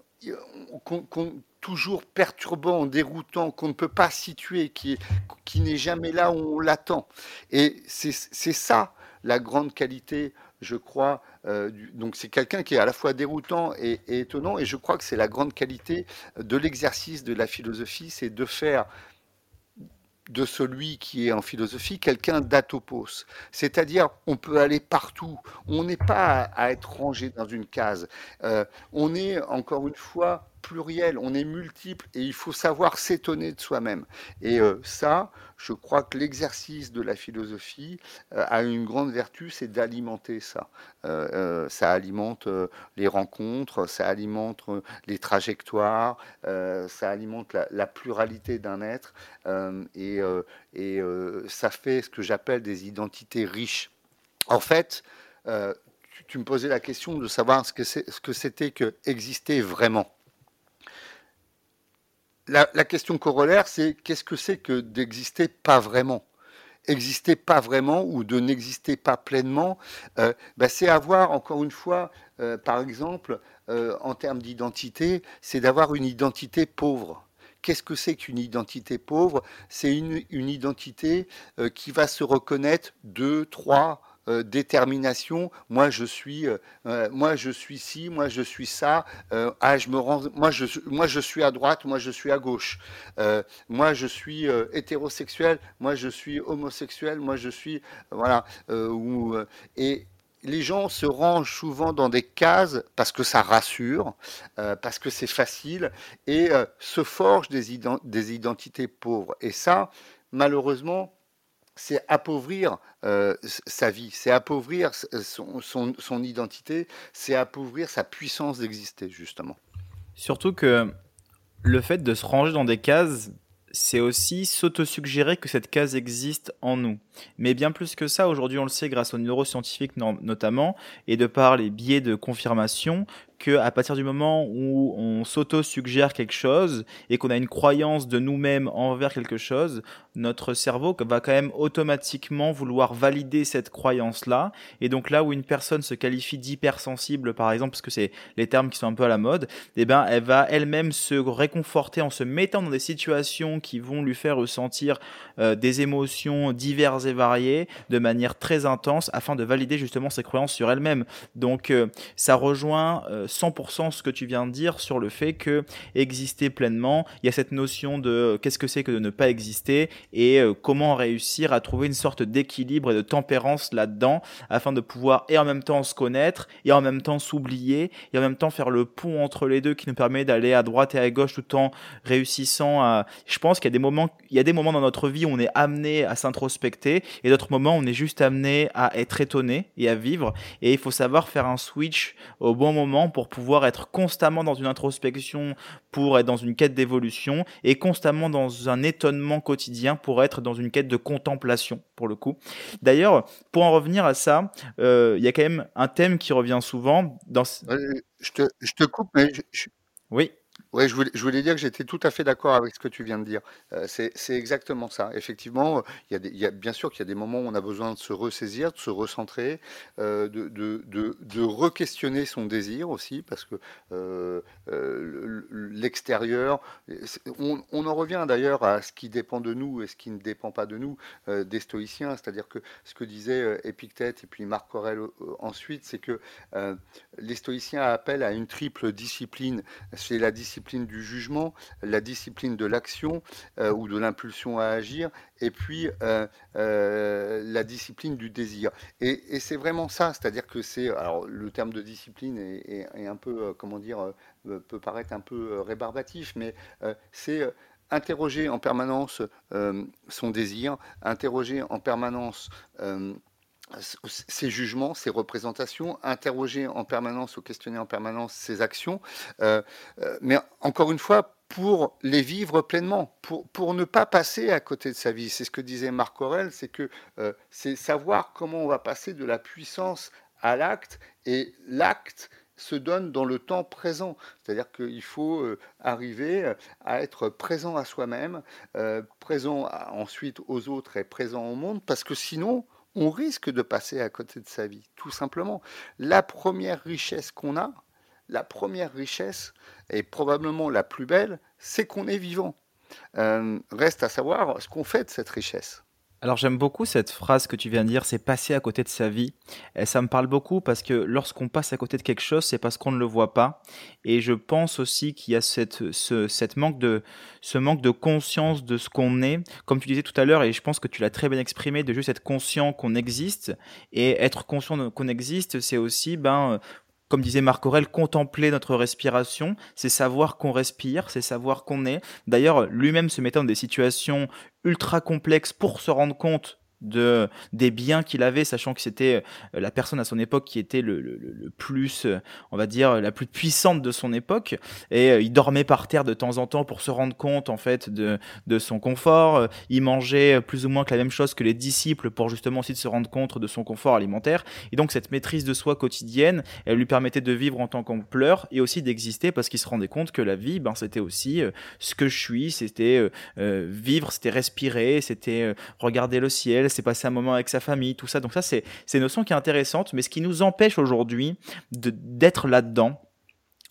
toujours perturbant, déroutant, qu'on ne peut pas situer, qui, qui n'est jamais là où on l'attend. Et c'est ça la grande qualité, je crois. Euh, donc c'est quelqu'un qui est à la fois déroutant et étonnant, et je crois que c'est la grande qualité de l'exercice de la philosophie, c'est de faire de celui qui est en philosophie quelqu'un d'atopos. C'est-à-dire, on peut aller partout. On n'est pas à, être rangé dans une case. Euh, on est, encore une fois, pluriel, on est multiple et il faut savoir s'étonner de soi-même. Et euh, ça, je crois que l'exercice de la philosophie euh, a une grande vertu, c'est d'alimenter ça. Euh, ça alimente les rencontres, ça alimente les trajectoires, ça alimente la, pluralité d'un être et, et ça fait ce que j'appelle des identités riches. En fait, tu, me posais la question de savoir ce que c'était que exister vraiment la, question corollaire, c'est qu'est-ce que c'est que d'exister pas vraiment? Exister pas vraiment ou de n'exister pas pleinement, euh, bah, c'est avoir, encore une fois, euh, par exemple, en termes d'identité, c'est d'avoir une identité pauvre. Qu'est-ce que c'est qu'une identité pauvre? C'est une, identité qui va se reconnaître deux, trois, euh, détermination. Moi, je suis, euh, euh, moi, je suis ci, moi, je suis ça. ah, je me rends, moi, je, moi, je suis à droite, moi, je suis à gauche. moi, je suis hétérosexuel, moi, je suis homosexuel, moi, je suis, voilà. et les gens se rangent souvent dans des cases parce que ça rassure, parce que c'est facile, et se forgent des, des identités pauvres. Et ça, malheureusement, c'est appauvrir euh, sa vie, c'est appauvrir son, identité, c'est appauvrir sa puissance d'exister, justement.
Surtout que le fait de se ranger dans des cases, c'est aussi s'autosuggérer que cette case existe en nous. Mais bien plus que ça, aujourd'hui on le sait grâce aux neuroscientifiques notamment, et de par les biais de confirmation, à partir du moment où on s'auto-suggère quelque chose et qu'on a une croyance de nous-mêmes envers quelque chose, notre cerveau va quand même automatiquement vouloir valider cette croyance-là. Et donc là où une personne se qualifie d'hypersensible, par exemple, parce que c'est les termes qui sont un peu à la mode, eh ben, elle va elle-même se réconforter en se mettant dans des situations qui vont lui faire ressentir euh, des émotions diverses et variées de manière très intense afin de valider justement ses croyances sur elle-même. Donc euh, ça rejoint euh, 100% ce que tu viens de dire sur le fait que exister pleinement, il y a cette notion de euh, qu'est-ce que c'est que de ne pas exister et euh, comment réussir à trouver une sorte d'équilibre et de tempérance là-dedans afin de pouvoir et en même temps se connaître et en même temps s'oublier et en même temps faire le pont entre les deux qui nous permet d'aller à droite et à gauche tout en réussissant à je pense qu'il y a des moments il y a des moments dans notre vie où on est amené à s'introspecter et d'autres moments où on est juste amené à être étonné et à vivre et il faut savoir faire un switch au bon moment pour pouvoir être constamment dans une introspection, pour être dans une quête d'évolution, et constamment dans un étonnement quotidien pour être dans une quête de contemplation, pour le coup. D'ailleurs, pour en revenir à ça, euh, il y a quand même un thème qui revient souvent dans...
Je te, je te coupe, mais...
Oui.
Oui, je voulais, dire que j'étais tout à fait d'accord avec ce que tu viens de dire. Euh, c'est exactement ça. Effectivement, il y a il y a, bien sûr qu'il y a des moments où on a besoin de se ressaisir, de se recentrer, euh, de, re-questionner son désir aussi, parce que euh, l'extérieur, on, on en revient d'ailleurs à ce qui dépend de nous et ce qui ne dépend pas de nous, des stoïciens, c'est-à-dire que ce que disait Épictète et puis Marc Aurèle ensuite, c'est que les stoïciens appellent à une triple discipline. C'est la discipline du jugement, la discipline de l'action euh, ou de l'impulsion à agir, et puis euh, euh, la discipline du désir. Et, c'est vraiment ça, c'est-à-dire que c'est, alors le terme de discipline est, un peu, comment dire, peut paraître un peu rébarbatif, mais c'est interroger en permanence son désir, interroger en permanence ses jugements, ses représentations, interroger en permanence ou questionner en permanence ses actions, euh, euh, mais encore une fois, pour les vivre pleinement, pour, pour ne pas passer à côté de sa vie. C'est ce que disait Marc Aurel, c'est que euh, c'est savoir comment on va passer de la puissance à l'acte, et l'acte se donne dans le temps présent. C'est-à-dire qu'il faut arriver à être présent à soi-même, présent ensuite aux autres et présent au monde, parce que sinon, on risque de passer à côté de sa vie, tout simplement. La première richesse qu'on a, la première richesse, et probablement la plus belle, c'est qu'on est vivant. Euh, reste à savoir ce qu'on fait de cette richesse.
Alors j'aime beaucoup cette phrase que tu viens de dire, c'est passer à côté de sa vie. Et ça me parle beaucoup parce que lorsqu'on passe à côté de quelque chose, c'est parce qu'on ne le voit pas. Et je pense aussi qu'il y a cette, ce, cette manque de, ce manque de conscience de ce qu'on est. Comme tu disais tout à l'heure, et je pense que tu l'as très bien exprimé, de juste être conscient qu'on existe. Et être conscient qu'on existe, c'est aussi ben, comme disait Marc Aurel, contempler notre respiration, c'est savoir qu'on respire, c'est savoir qu'on est. D'ailleurs, lui-même se mettant dans des situations ultra complexes pour se rendre compte de des biens qu'il avait, sachant que c'était euh, la personne à son époque qui était le, le, plus, euh, on va dire, la plus puissante de son époque. Et euh, il dormait par terre de temps en temps pour se rendre compte en fait de, de son confort. Il mangeait plus ou moins que la même chose que les disciples pour justement aussi de se rendre compte de son confort alimentaire. Et donc cette maîtrise de soi quotidienne, elle lui permettait de vivre en tant qu'ampleur et aussi d'exister parce qu'il se rendait compte que la vie, ben c'était aussi ce que je suis, c'était vivre, c'était respirer, c'était regarder le ciel c'est passer un moment avec sa famille, tout ça. Donc ça, c'est une notion qui est intéressante, mais ce qui nous empêche aujourd'hui d'être là-dedans,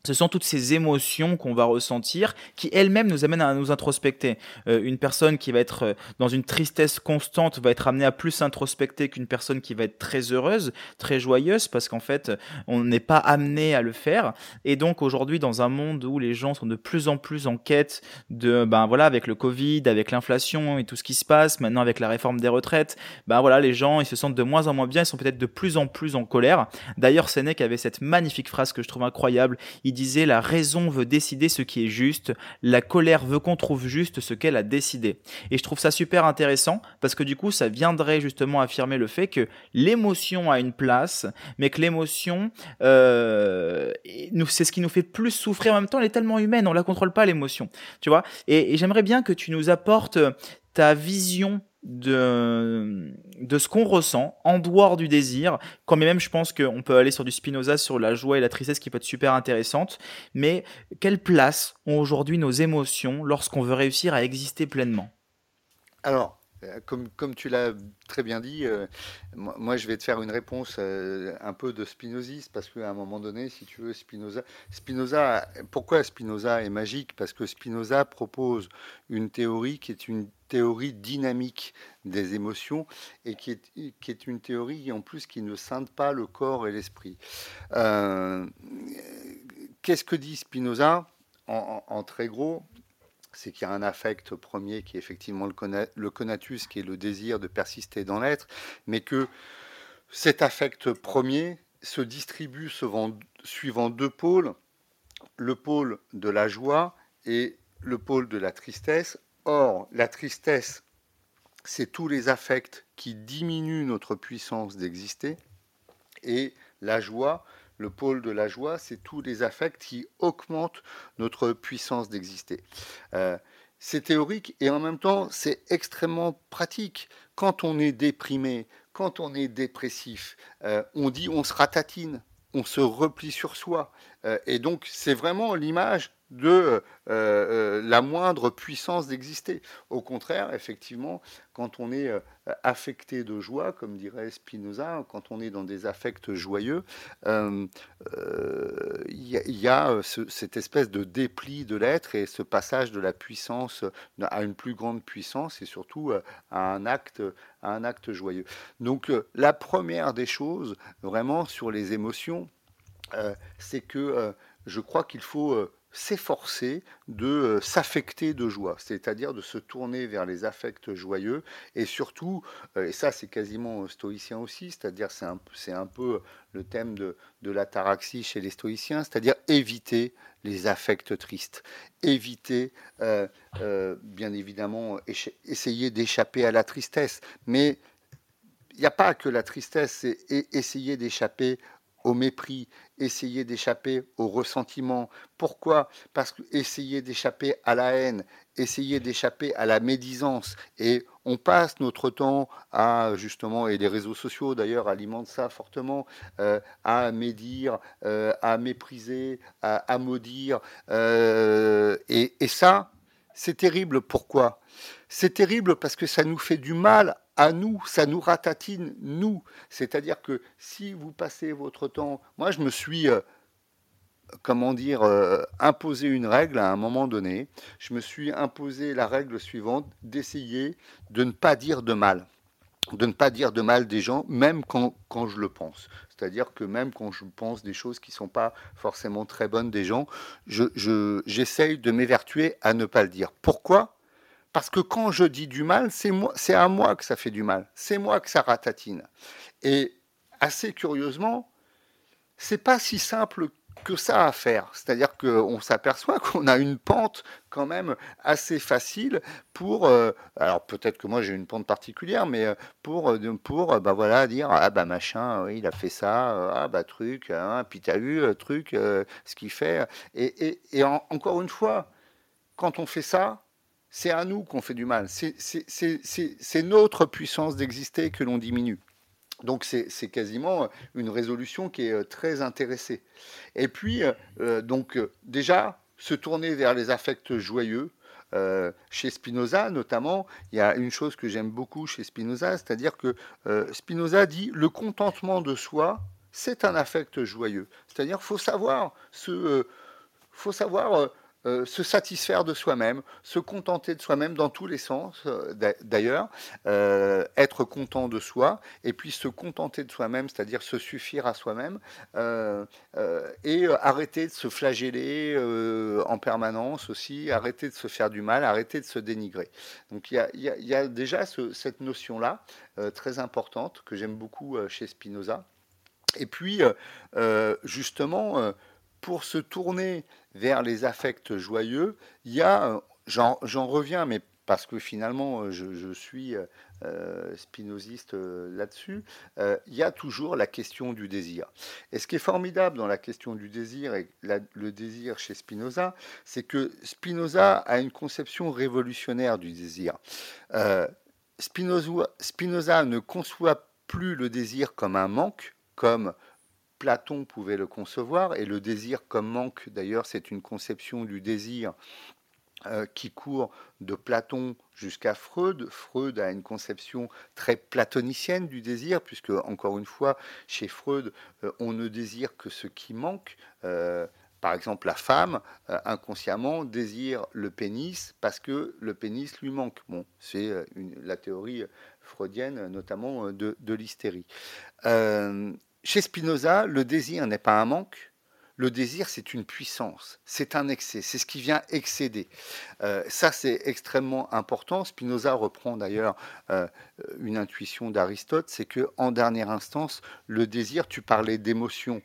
ce sont toutes ces émotions qu'on va ressentir qui elles-mêmes nous amènent à nous introspecter. Euh, une personne qui va être euh, dans une tristesse constante va être amenée à plus introspecter qu'une personne qui va être très heureuse, très joyeuse, parce qu'en fait, on n'est pas amené à le faire. Et donc aujourd'hui, dans un monde où les gens sont de plus en plus en quête de, ben voilà, avec le Covid, avec l'inflation et tout ce qui se passe, maintenant avec la réforme des retraites, ben voilà, les gens, ils se sentent de moins en moins bien, ils sont peut-être de plus en plus en colère. D'ailleurs, Sénèque avait cette magnifique phrase que je trouve incroyable disait la raison veut décider ce qui est juste, la colère veut qu'on trouve juste ce qu'elle a décidé. Et je trouve ça super intéressant parce que du coup ça viendrait justement affirmer le fait que l'émotion a une place, mais que l'émotion, euh, c'est ce qui nous fait plus souffrir en même temps, elle est tellement humaine, on la contrôle pas l'émotion, tu vois? et j'aimerais bien que tu nous apportes ta vision de, de ce qu'on ressent en dehors du désir. Quand même, je pense qu'on peut aller sur du Spinoza, sur la joie et la tristesse qui peut être super intéressante. Mais quelle place ont aujourd'hui nos émotions lorsqu'on veut réussir à exister pleinement?
Alors, comme, comme, tu l'as très bien dit, euh, moi, je vais te faire une réponse euh, un peu de spinoziste parce qu'à un moment donné, si tu veux, Spinoza, Spinoza, pourquoi Spinoza est magique? Parce que Spinoza propose une théorie qui est une théorie dynamique des émotions et qui est une théorie en plus qui ne scinde pas le corps et l'esprit. Qu'est-ce que dit Spinoza? En très gros c'est qu'il y a un affect premier qui est effectivement le, conatus, qui est le désir de persister dans l'être, mais que cet affect premier se distribue suivant deux pôles, le pôle de la joie et le pôle de la tristesse. Or, la tristesse, c'est tous les affects qui diminuent notre puissance d'exister, et la joie, le pôle de la joie, c'est tous les affects qui augmentent notre puissance d'exister. Euh, c'est théorique et en même temps c'est extrêmement pratique. Quand on est déprimé, quand on est dépressif, euh, on dit on se ratatine, on se replie sur soi. Euh, et donc c'est vraiment l'image de euh, euh, la moindre puissance d'exister. Au contraire, effectivement, quand on est euh, affecté de joie, comme dirait Spinoza, quand on est dans des affects joyeux, il y, a, cette espèce de dépli de l'être et ce passage de la puissance à une plus grande puissance et surtout à un acte, à un acte joyeux. Donc la première des choses, vraiment sur les émotions, c'est que je crois qu'il faut s'efforcer de euh, s'affecter de joie, c'est-à-dire de se tourner vers les affects joyeux et surtout, euh, et ça c'est quasiment stoïcien aussi, c'est-à-dire c'est un, un, peu le thème de, de l'ataraxie chez les stoïciens, c'est-à-dire éviter les affects tristes, éviter euh, bien évidemment essayer d'échapper à la tristesse, mais il n'y a pas que la tristesse, c'est essayer d'échapper au mépris, essayer d'échapper au ressentiment. Pourquoi? Parce que essayer d'échapper à la haine, essayer d'échapper à la médisance. Et on passe notre temps à, justement, et les réseaux sociaux d'ailleurs alimentent ça fortement, euh, à médire, euh, à mépriser, à, maudire. Euh, et, et ça, c'est terrible. Pourquoi? C'est terrible parce que ça nous fait du mal à nous, ça nous ratatine, nous. C'est-à-dire que si vous passez votre temps, moi je me suis, euh, comment dire, euh, imposé une règle à un moment donné, je me suis imposé la règle suivante, d'essayer de ne pas dire de mal de ne pas dire de mal des gens, même quand, je le pense. C'est-à-dire que même quand je pense des choses qui ne sont pas forcément très bonnes des gens, j'essaye je, de m'évertuer à ne pas le dire. Pourquoi? Parce que quand je dis du mal, c'est à moi que ça fait du mal. C'est moi que ça ratatine. Et assez curieusement, c'est pas si simple que ça à faire. C'est-à-dire qu'on s'aperçoit qu'on a une pente quand même assez facile pour. Euh, alors peut-être que moi j'ai une pente particulière, mais euh, pour euh, pour bah voilà dire ah bah machin, il a fait ça, ah bah truc, hein, puis t'as eu truc, ce qu'il fait. Et, encore une fois, quand on fait ça, c'est à nous qu'on fait du mal. C'est notre puissance d'exister que l'on diminue. Donc c'est quasiment une résolution qui est euh, très intéressée. Et puis, euh, euh, donc déjà, se tourner vers les affects joyeux. chez Spinoza, notamment, il y a une chose que j'aime beaucoup chez Spinoza, c'est-à-dire que Spinoza dit le contentement de soi, c'est un affect joyeux. C'est-à-dire faut savoir faut savoir euh, se satisfaire de soi-même, se contenter de soi-même dans tous les sens, euh, d'ailleurs, euh, être content de soi, et puis se contenter de soi-même, c'est-à-dire se suffire à soi-même, et arrêter de se flageller en permanence aussi, arrêter de se faire du mal, arrêter de se dénigrer. Donc il y a, déjà cette notion-là, très importante, que j'aime beaucoup chez Spinoza. Et puis, justement, pour se tourner vers les affects joyeux, il y a, j'en reviens, mais parce que finalement je, suis euh, spinoziste euh, là-dessus, euh, il y a toujours la question du désir. Et ce qui est formidable dans la question du désir et le désir chez Spinoza, c'est que Spinoza a une conception révolutionnaire du désir. Spinoza, Spinoza ne conçoit plus le désir comme un manque, comme Platon pouvait le concevoir, et le désir comme manque, d'ailleurs, c'est une conception du désir euh, qui court de Platon jusqu'à Freud. Freud a une conception très platonicienne du désir, puisque, encore une fois, chez Freud, euh, on ne désire que ce qui manque. Euh, par exemple, la femme, inconsciemment, désire le pénis parce que le pénis lui manque. Bon, c'est la théorie freudienne, notamment de, de l'hystérie. Chez Spinoza, le désir n'est pas un manque, le désir, c'est une puissance, c'est un excès, c'est ce qui vient excéder. Euh, ça, c'est extrêmement important. Spinoza reprend d'ailleurs euh, une intuition d'Aristote, c'est que en dernière instance, le désir, tu parlais d'émotion.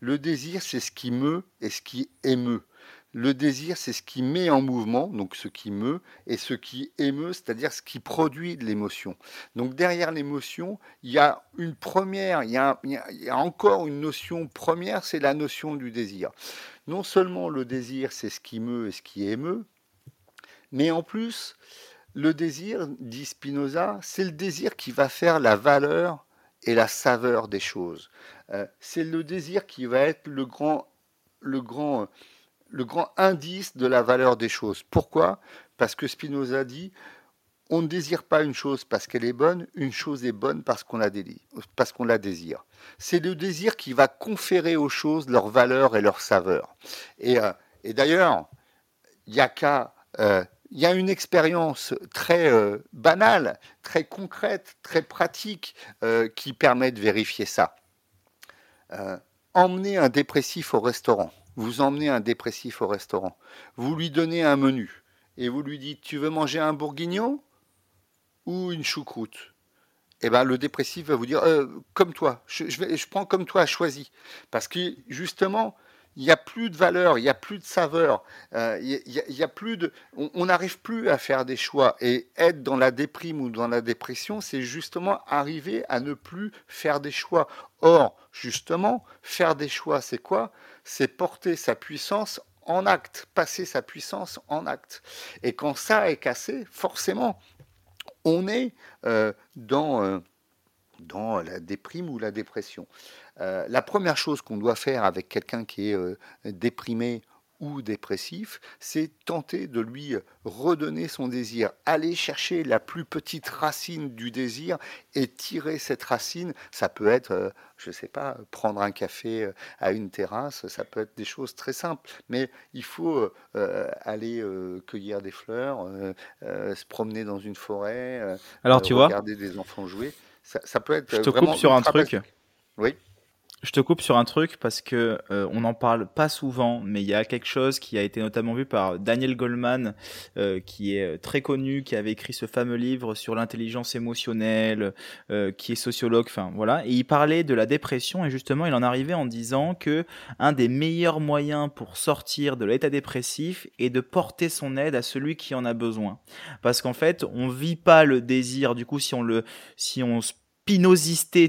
Le désir, c'est ce qui meut et ce qui émeut. Le désir, c'est ce qui met en mouvement, donc ce qui meut, et ce qui émeut, c'est-à-dire ce qui produit de l'émotion. Donc derrière l'émotion, il y a une première, il y a, encore une notion première, c'est la notion du désir. Non seulement le désir, c'est ce qui meut et ce qui émeut, mais en plus, le désir, dit Spinoza, c'est le désir qui va faire la valeur et la saveur des choses. Euh, c'est le désir qui va être le grand, le grand le grand indice de la valeur des choses. Pourquoi? Parce que Spinoza dit on ne désire pas une chose parce qu'elle est bonne, une chose est bonne parce qu'on la, désire. C'est le désir qui va conférer aux choses leur valeur et leur saveur. Et, euh, d'ailleurs, il y a euh, il y a une expérience très euh, banale, très concrète, très pratique qui permet de vérifier ça. emmener un dépressif au restaurant vous emmenez un dépressif au restaurant, vous lui donnez un menu et vous lui dites tu veux manger un bourguignon ou une choucroute? Eh ben, le dépressif va vous dire euh, comme toi, je, prends comme toi, choisis. Parce que justement, il n'y a plus de valeur, il n'y a plus de saveur, euh, y, a, plus de, on n'arrive plus à faire des choix. Et être dans la déprime ou dans la dépression, c'est justement arriver à ne plus faire des choix. Or, justement, faire des choix, c'est quoi? C'est porter sa puissance en acte, passer sa puissance en acte. Et quand ça est cassé, forcément, on est euh, dans, euh, dans la déprime ou la dépression. Euh, la première chose qu'on doit faire avec quelqu'un qui est déprimé ou dépressif, c'est tenter de lui redonner son désir, aller chercher la plus petite racine du désir et tirer cette racine. Ça peut être, euh, je ne sais pas, prendre un café euh, à une terrasse, ça peut être des choses très simples, mais il faut euh, aller cueillir des fleurs, se promener dans une forêt,
Alors, tu
regarder des enfants jouer. Ça, peut être.
Je te coupe sur un truc.
Oui.
Je te coupe sur un truc parce que euh, on n'en parle pas souvent, mais il y a quelque chose qui a été notamment vu par Daniel Goleman, euh, qui est très connu, qui avait écrit ce fameux livre sur l'intelligence émotionnelle, euh, qui est sociologue, enfin voilà, et il parlait de la dépression et justement il en arrivait en disant que un des meilleurs moyens pour sortir de l'état dépressif est de porter son aide à celui qui en a besoin, parce qu'en fait on vit pas le désir, du coup si on le si on se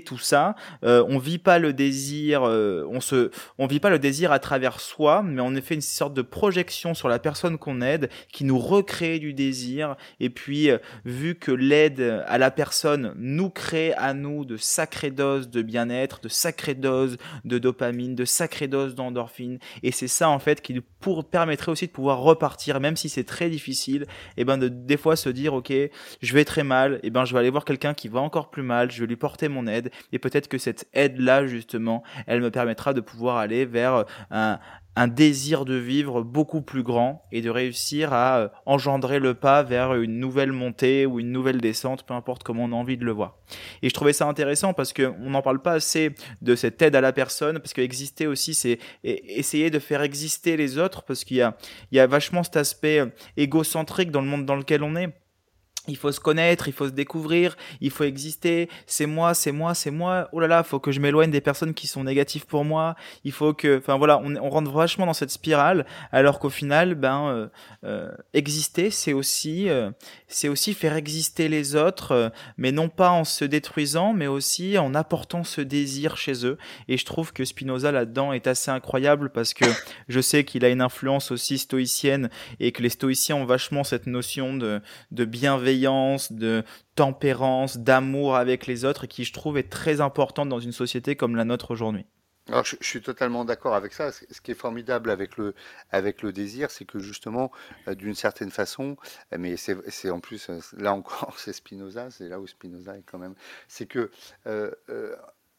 tout ça. Euh, on vit pas le désir, euh, on se, on vit pas le désir à travers soi, mais on fait une sorte de projection sur la personne qu'on aide, qui nous recrée du désir. Et puis, euh, vu que l'aide à la personne nous crée à nous de sacrées doses de bien-être, de sacrées doses de dopamine, de sacrées doses d'endorphine, et c'est ça en fait qui pour permettrait aussi de pouvoir repartir, même si c'est très difficile. Et ben de des fois se dire, ok, je vais très mal, et ben je vais aller voir quelqu'un qui va encore plus mal, je vais lui porter mon aide et peut-être que cette aide-là, justement, elle me permettra de pouvoir aller vers un, un désir de vivre beaucoup plus grand et de réussir à euh, engendrer le pas vers une nouvelle montée ou une nouvelle descente, peu importe comment on a envie de le voir. Et je trouvais ça intéressant parce qu'on n'en parle pas assez de cette aide à la personne, parce qu'exister aussi, c'est essayer de faire exister les autres, parce qu'il y a, y a vachement cet aspect euh, égocentrique dans le monde dans lequel on est il faut se connaître, il faut se découvrir, il faut exister. C'est moi, c'est moi, c'est moi. Oh là là, faut que je m'éloigne des personnes qui sont négatives pour moi. Il faut que, enfin voilà, on, rentre vachement dans cette spirale, alors qu'au final, ben, euh, euh exister, c'est aussi, euh, c'est aussi faire exister les autres, mais non pas en se détruisant, mais aussi en apportant ce désir chez eux. Et je trouve que Spinoza là-dedans est assez incroyable parce que je sais qu'il a une influence aussi stoïcienne et que les stoïciens ont vachement cette notion de, de bienveillance de tempérance, d'amour avec les autres, qui je trouve est très importante dans une société comme la nôtre aujourd'hui.
Alors, je, suis totalement d'accord avec ça. Ce qui est formidable avec le, avec le désir, c'est que justement, euh, d'une certaine façon, mais c'est en plus, euh, là encore, c'est Spinoza, c'est là où Spinoza est quand même, c'est que euh,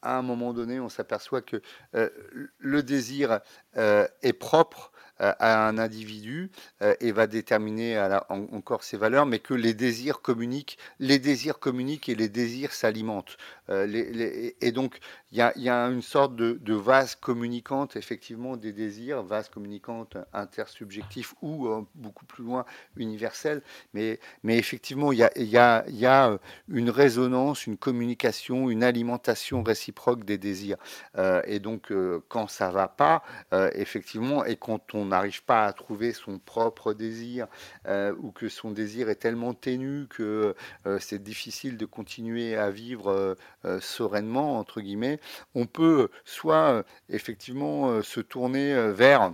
à un moment donné, on s'aperçoit que le désir est propre euh, à un individu euh, et va déterminer encore ses valeurs, mais que les désirs communiquent, les désirs communiquent et les désirs s'alimentent. Euh, et donc, il y a, une sorte de, vase communicante, effectivement, des désirs, vase communicante intersubjectif ou beaucoup plus loin universel. Mais, effectivement, il y, a, a, une résonance, une communication, une alimentation réciproque des désirs. et donc, quand ça va pas, effectivement, et quand on n'arrive pas à trouver son propre désir euh, ou que son désir est tellement ténu que euh, c'est difficile de continuer à vivre euh, sereinement, entre guillemets, on peut soit effectivement se tourner vers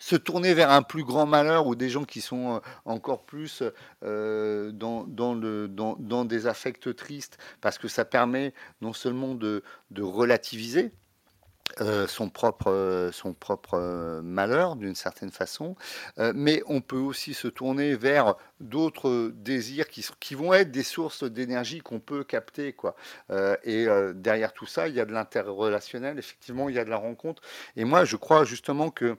se tourner vers un plus grand malheur ou des gens qui sont encore plus dans, des affects tristes, parce que ça permet non seulement de relativiser, euh, son propre, euh, son propre euh, malheur d'une certaine façon, mais on peut aussi se tourner vers d'autres désirs qui, qui, vont être des sources d'énergie qu'on peut capter. Quoi. et derrière tout ça, il y a de l'interrelationnel, effectivement, il y a de la rencontre. Et moi, je crois justement que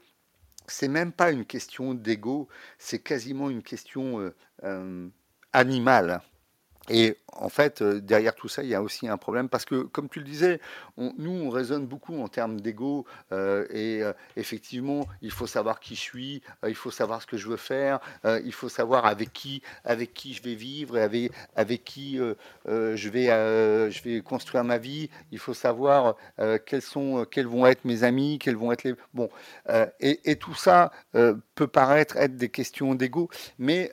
c'est même pas une question d'ego, c'est quasiment une question animale. Et en fait, euh, derrière tout ça, il y a aussi un problème parce que, comme tu le disais, nous, on raisonne beaucoup en termes d'ego euh, et euh, effectivement, il faut savoir qui je suis, il faut savoir ce que je veux faire, il faut savoir avec qui, avec qui je vais vivre et avec, avec qui je, vais, je vais construire ma vie. Il faut savoir quels, sont, quels vont être mes amis, quels vont être les. Bon, et, et, tout ça peut paraître être des questions d'ego, mais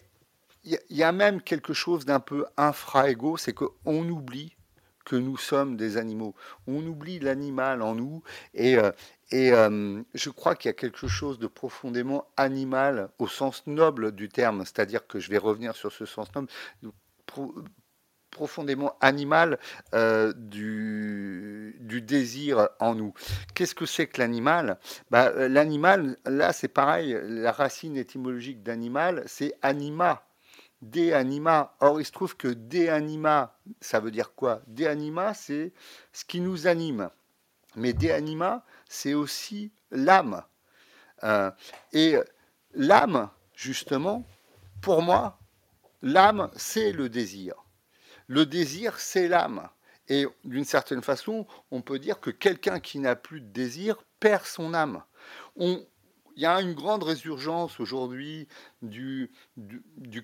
il y, a même quelque chose d'un peu infra-égo, c'est qu'on oublie que nous sommes des animaux. On oublie l'animal en nous et, euh, et euh, je crois qu'il y a quelque chose de profondément animal au sens noble du terme, c'est-à-dire que je vais revenir sur ce sens noble, profondément animal euh, du, du, désir en nous. Qu'est-ce que c'est que l'animal? Bah, L'animal, là c'est pareil, la racine étymologique d'animal, c'est anima de anima. Or, il se trouve que de anima, ça veut dire quoi? De anima, c'est ce qui nous anime. Mais de anima, c'est aussi l'âme. Euh, et l'âme, justement, pour moi, l'âme, c'est le désir. Le désir, c'est l'âme. Et d'une certaine façon, on peut dire que quelqu'un qui n'a plus de désir perd son âme. On, il y a une grande résurgence aujourd'hui du,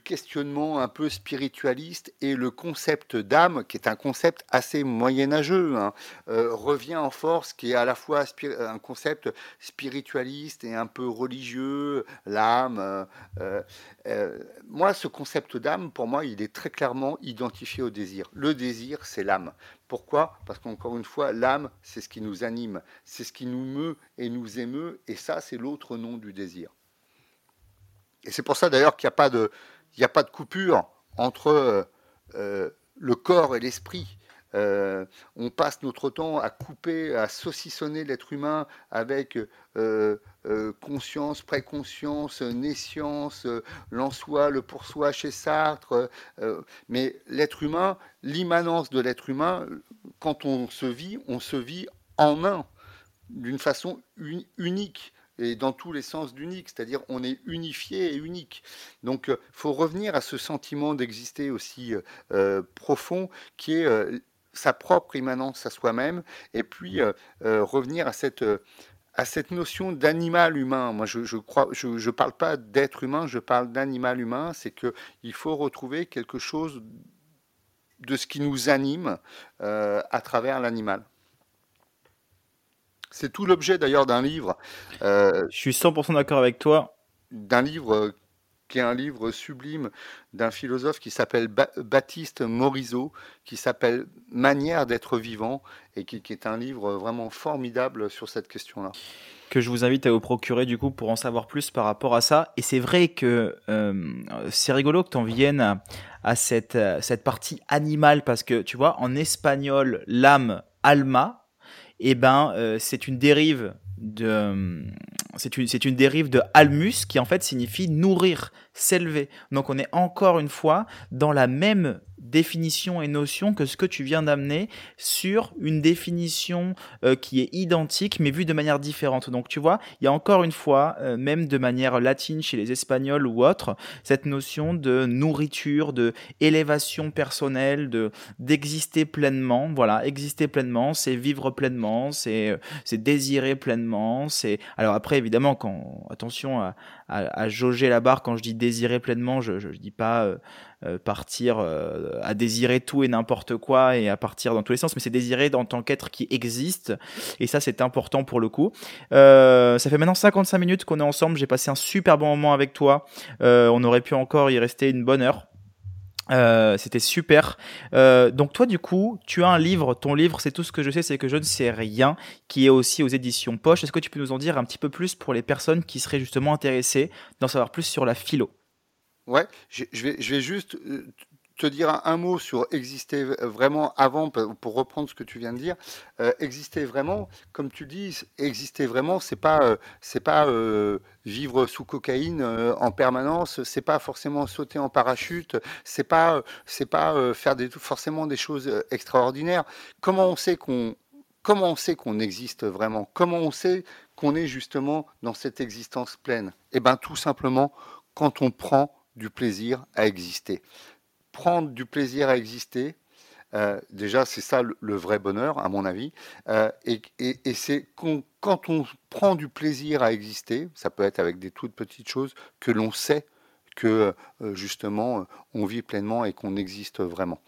questionnement un peu spiritualiste et le concept d'âme, qui est un concept assez moyenâgeux, hein, euh, revient en force, qui est à la fois un concept spiritualiste et un peu religieux, l'âme. Euh, euh, moi, ce concept d'âme, pour moi, il est très clairement identifié au désir. Le désir, c'est l'âme. Pourquoi? Parce qu'encore une fois, l'âme, c'est ce qui nous anime, c'est ce qui nous meut et nous émeut, et ça, c'est l'autre nom du désir. Et c'est pour ça d'ailleurs qu'il n'y a, pas de, coupure entre euh, le corps et l'esprit. on passe notre temps à couper, à saucissonner l'être humain avec conscience, préconscience, nescience, l'en-soi, le pour-soi chez Sartre. mais l'être humain, l'immanence de l'être humain, quand on se vit, on se vit en un, d'une façon unique et dans tous les sens d'unique, c'est-à-dire on est unifié et unique. Donc il euh, faut revenir à ce sentiment d'exister aussi euh, euh, profond qui est sa propre immanence à soi-même, et puis revenir à cette à cette notion d'animal humain. Moi, je, je parle pas d'être humain, je parle d'animal humain. C'est que il faut retrouver quelque chose de ce qui nous anime à travers l'animal. C'est tout l'objet d'ailleurs d'un livre.
Euh, je suis 100% d'accord avec toi.
D'un livre euh, qui est un livre sublime d'un philosophe qui s'appelle Baptiste Morisot, qui s'appelle Manière d'être vivant, et qui, est un livre vraiment formidable sur cette question-là.
Que je vous invite à vous procurer du coup pour en savoir plus par rapport à ça. Et c'est vrai que euh, c'est rigolo que tu en viennes à, cette, cette partie animale, parce que tu vois, en espagnol, l'âme, alma, eh ben, euh, c'est une dérive de, c'est une, c'est une dérive de almus qui en fait signifie nourrir, s'élever. Donc on est encore une fois dans la même définition et notion que ce que tu viens d'amener sur une définition euh, qui est identique mais vue de manière différente. Donc tu vois, il y a encore une fois, euh, même de manière latine chez les Espagnols ou autres, cette notion de nourriture, de élévation personnelle, de d'exister pleinement. Voilà, exister pleinement, c'est vivre pleinement, c'est euh, c'est désirer pleinement. C'est alors après évidemment quand attention à, à, jauger la barre quand je dis désirer pleinement, je je, dis pas euh, partir euh, à désirer tout et n'importe quoi et à partir dans tous les sens, mais c'est désirer en tant qu'être qui existe. Et ça, c'est important pour le coup. Euh, ça fait maintenant 55 minutes qu'on est ensemble. J'ai passé un super bon moment avec toi. on aurait pu encore y rester une bonne heure. C'était super. donc toi, du coup, tu as un livre. Ton livre, c'est tout ce que je sais, c'est que je ne sais rien, qui est aussi aux éditions Poche. Est-ce que tu peux nous en dire un petit peu plus pour les personnes qui seraient justement intéressées d'en savoir plus sur la philo?
Ouais, je vais, je vais juste euh, te dire un, mot sur exister vraiment avant, pour reprendre ce que tu viens de dire. Euh, exister vraiment, comme tu dis, exister vraiment, c'est pas, euh, c'est pas vivre sous cocaïne en permanence, c'est pas forcément sauter en parachute, c'est pas, c'est pas faire des, forcément des choses extraordinaires. Comment on sait qu'on, comment on sait qu'on existe vraiment? Comment on sait qu'on est justement dans cette existence pleine? Eh ben, tout simplement quand on prend du plaisir à exister. Prendre du plaisir à exister, euh, déjà, c'est ça le, vrai bonheur, à mon avis. Euh, et, c'est quand on prend du plaisir à exister, ça peut être avec des toutes petites choses, que l'on sait que euh, justement on vit pleinement et qu'on existe vraiment.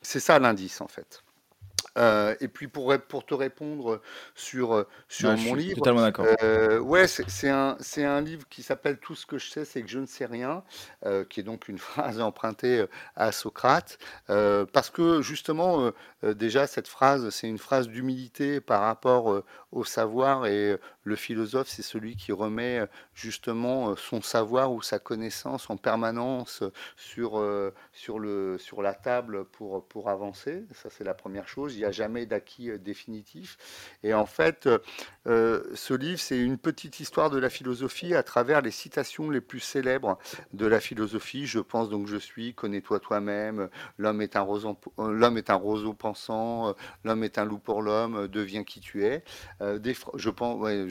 C'est ça l'indice en fait. Euh, et puis pour, pour te répondre sur, euh, mon livre,
totalement d'accord.
Euh, ouais, c'est un, un livre qui s'appelle Tout ce que je sais, c'est que je ne sais rien, qui est donc une phrase empruntée à Socrate, parce que justement, déjà cette phrase, c'est une phrase d'humilité par rapport au savoir et le philosophe, c'est celui qui remet justement son savoir ou sa connaissance en permanence sur, sur, le, sur la table pour, pour avancer. Ça, c'est la première chose n'y a jamais d'acquis euh, définitif. Et en fait, euh, ce livre, c'est une petite histoire de la philosophie à travers les citations les plus célèbres de la philosophie. Je pense donc je suis, connais-toi toi-même, l'homme est un roseau, l'homme est un roseau pensant, l'homme est un loup pour l'homme, deviens qui tu es. Euh, je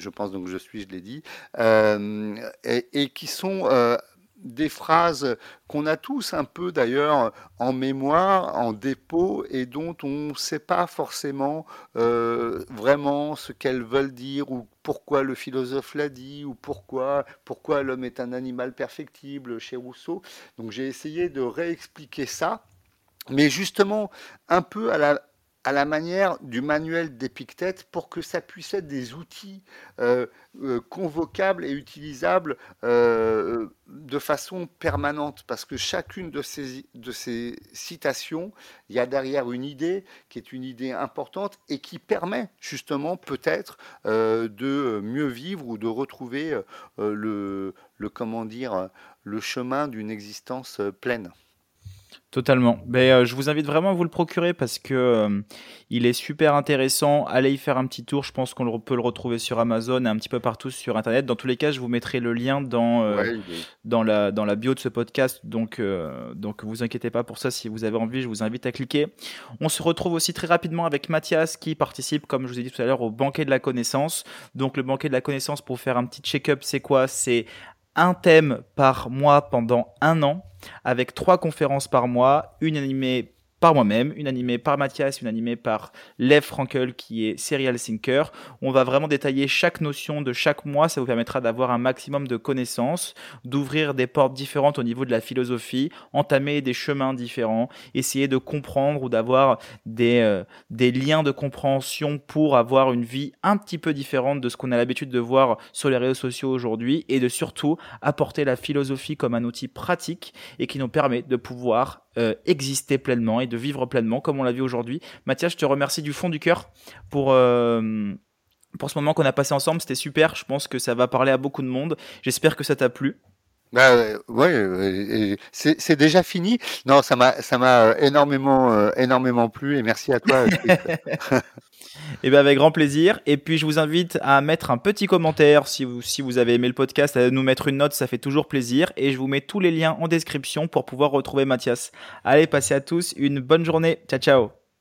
pense, donc je suis, je l'ai dit, et, et, qui sont des phrases qu'on a tous un peu d'ailleurs en mémoire, en dépôt, et dont on ne sait pas forcément euh, vraiment ce qu'elles veulent dire, ou pourquoi le philosophe l'a dit, ou pourquoi, pourquoi l'homme est un animal perfectible chez Rousseau. Donc j'ai essayé de réexpliquer ça, mais justement un peu à la, à la manière du manuel d'Épictète pour que ça puisse être des outils euh, euh, convocables et utilisables euh, de façon permanente. Parce que chacune de ces, de ces citations, il y a derrière une idée qui est une idée importante et qui permet justement peut-être de mieux vivre ou de retrouver le, le, comment dire, le chemin d'une existence pleine.
Totalement. Mais euh, je vous invite vraiment à vous le procurer parce que euh, il est super intéressant. Allez y faire un petit tour. Je pense qu'on peut le retrouver sur Amazon et un petit peu partout sur Internet. Dans tous les cas, je vous mettrai le lien dans euh, dans la dans la bio de ce podcast. Donc donc vous inquiétez pas pour ça. Si vous avez envie, je vous invite à cliquer. On se retrouve aussi très rapidement avec Mathias qui participe, comme je vous ai dit tout à l'heure, au banquet de la connaissance. Donc le banquet de la connaissance pour faire un petit check-up, c'est quoi? C'est un thème par mois pendant un an, avec trois conférences par mois, une animée par moi-même, une animée par Mathias, une animée par Lev Frankel qui est serial thinker. On va vraiment détailler chaque notion de chaque mois, ça vous permettra d'avoir un maximum de connaissances, d'ouvrir des portes différentes au niveau de la philosophie, entamer des chemins différents, essayer de comprendre ou d'avoir des, euh, des liens de compréhension pour avoir une vie un petit peu différente de ce qu'on a l'habitude de voir sur les réseaux sociaux aujourd'hui et de surtout apporter la philosophie comme un outil pratique et qui nous permet de pouvoir euh, exister pleinement et de vivre pleinement comme on l'a vu aujourd'hui. Mathias, je te remercie du fond du cœur pour euh, pour ce moment qu'on a passé ensemble. C'était super. Je pense que ça va parler à beaucoup de monde. J'espère que ça t'a plu.
Bah, ouais, c'est déjà fini. Non, ça m'a ça m'a énormément énormément plu et merci à toi.
Et eh bien avec grand plaisir. Et puis je vous invite à mettre un petit commentaire si vous, si vous avez aimé le podcast, à nous mettre une note, ça fait toujours plaisir. Et je vous mets tous les liens en description pour pouvoir retrouver Mathias. Allez, passez à tous une bonne journée. Ciao ciao.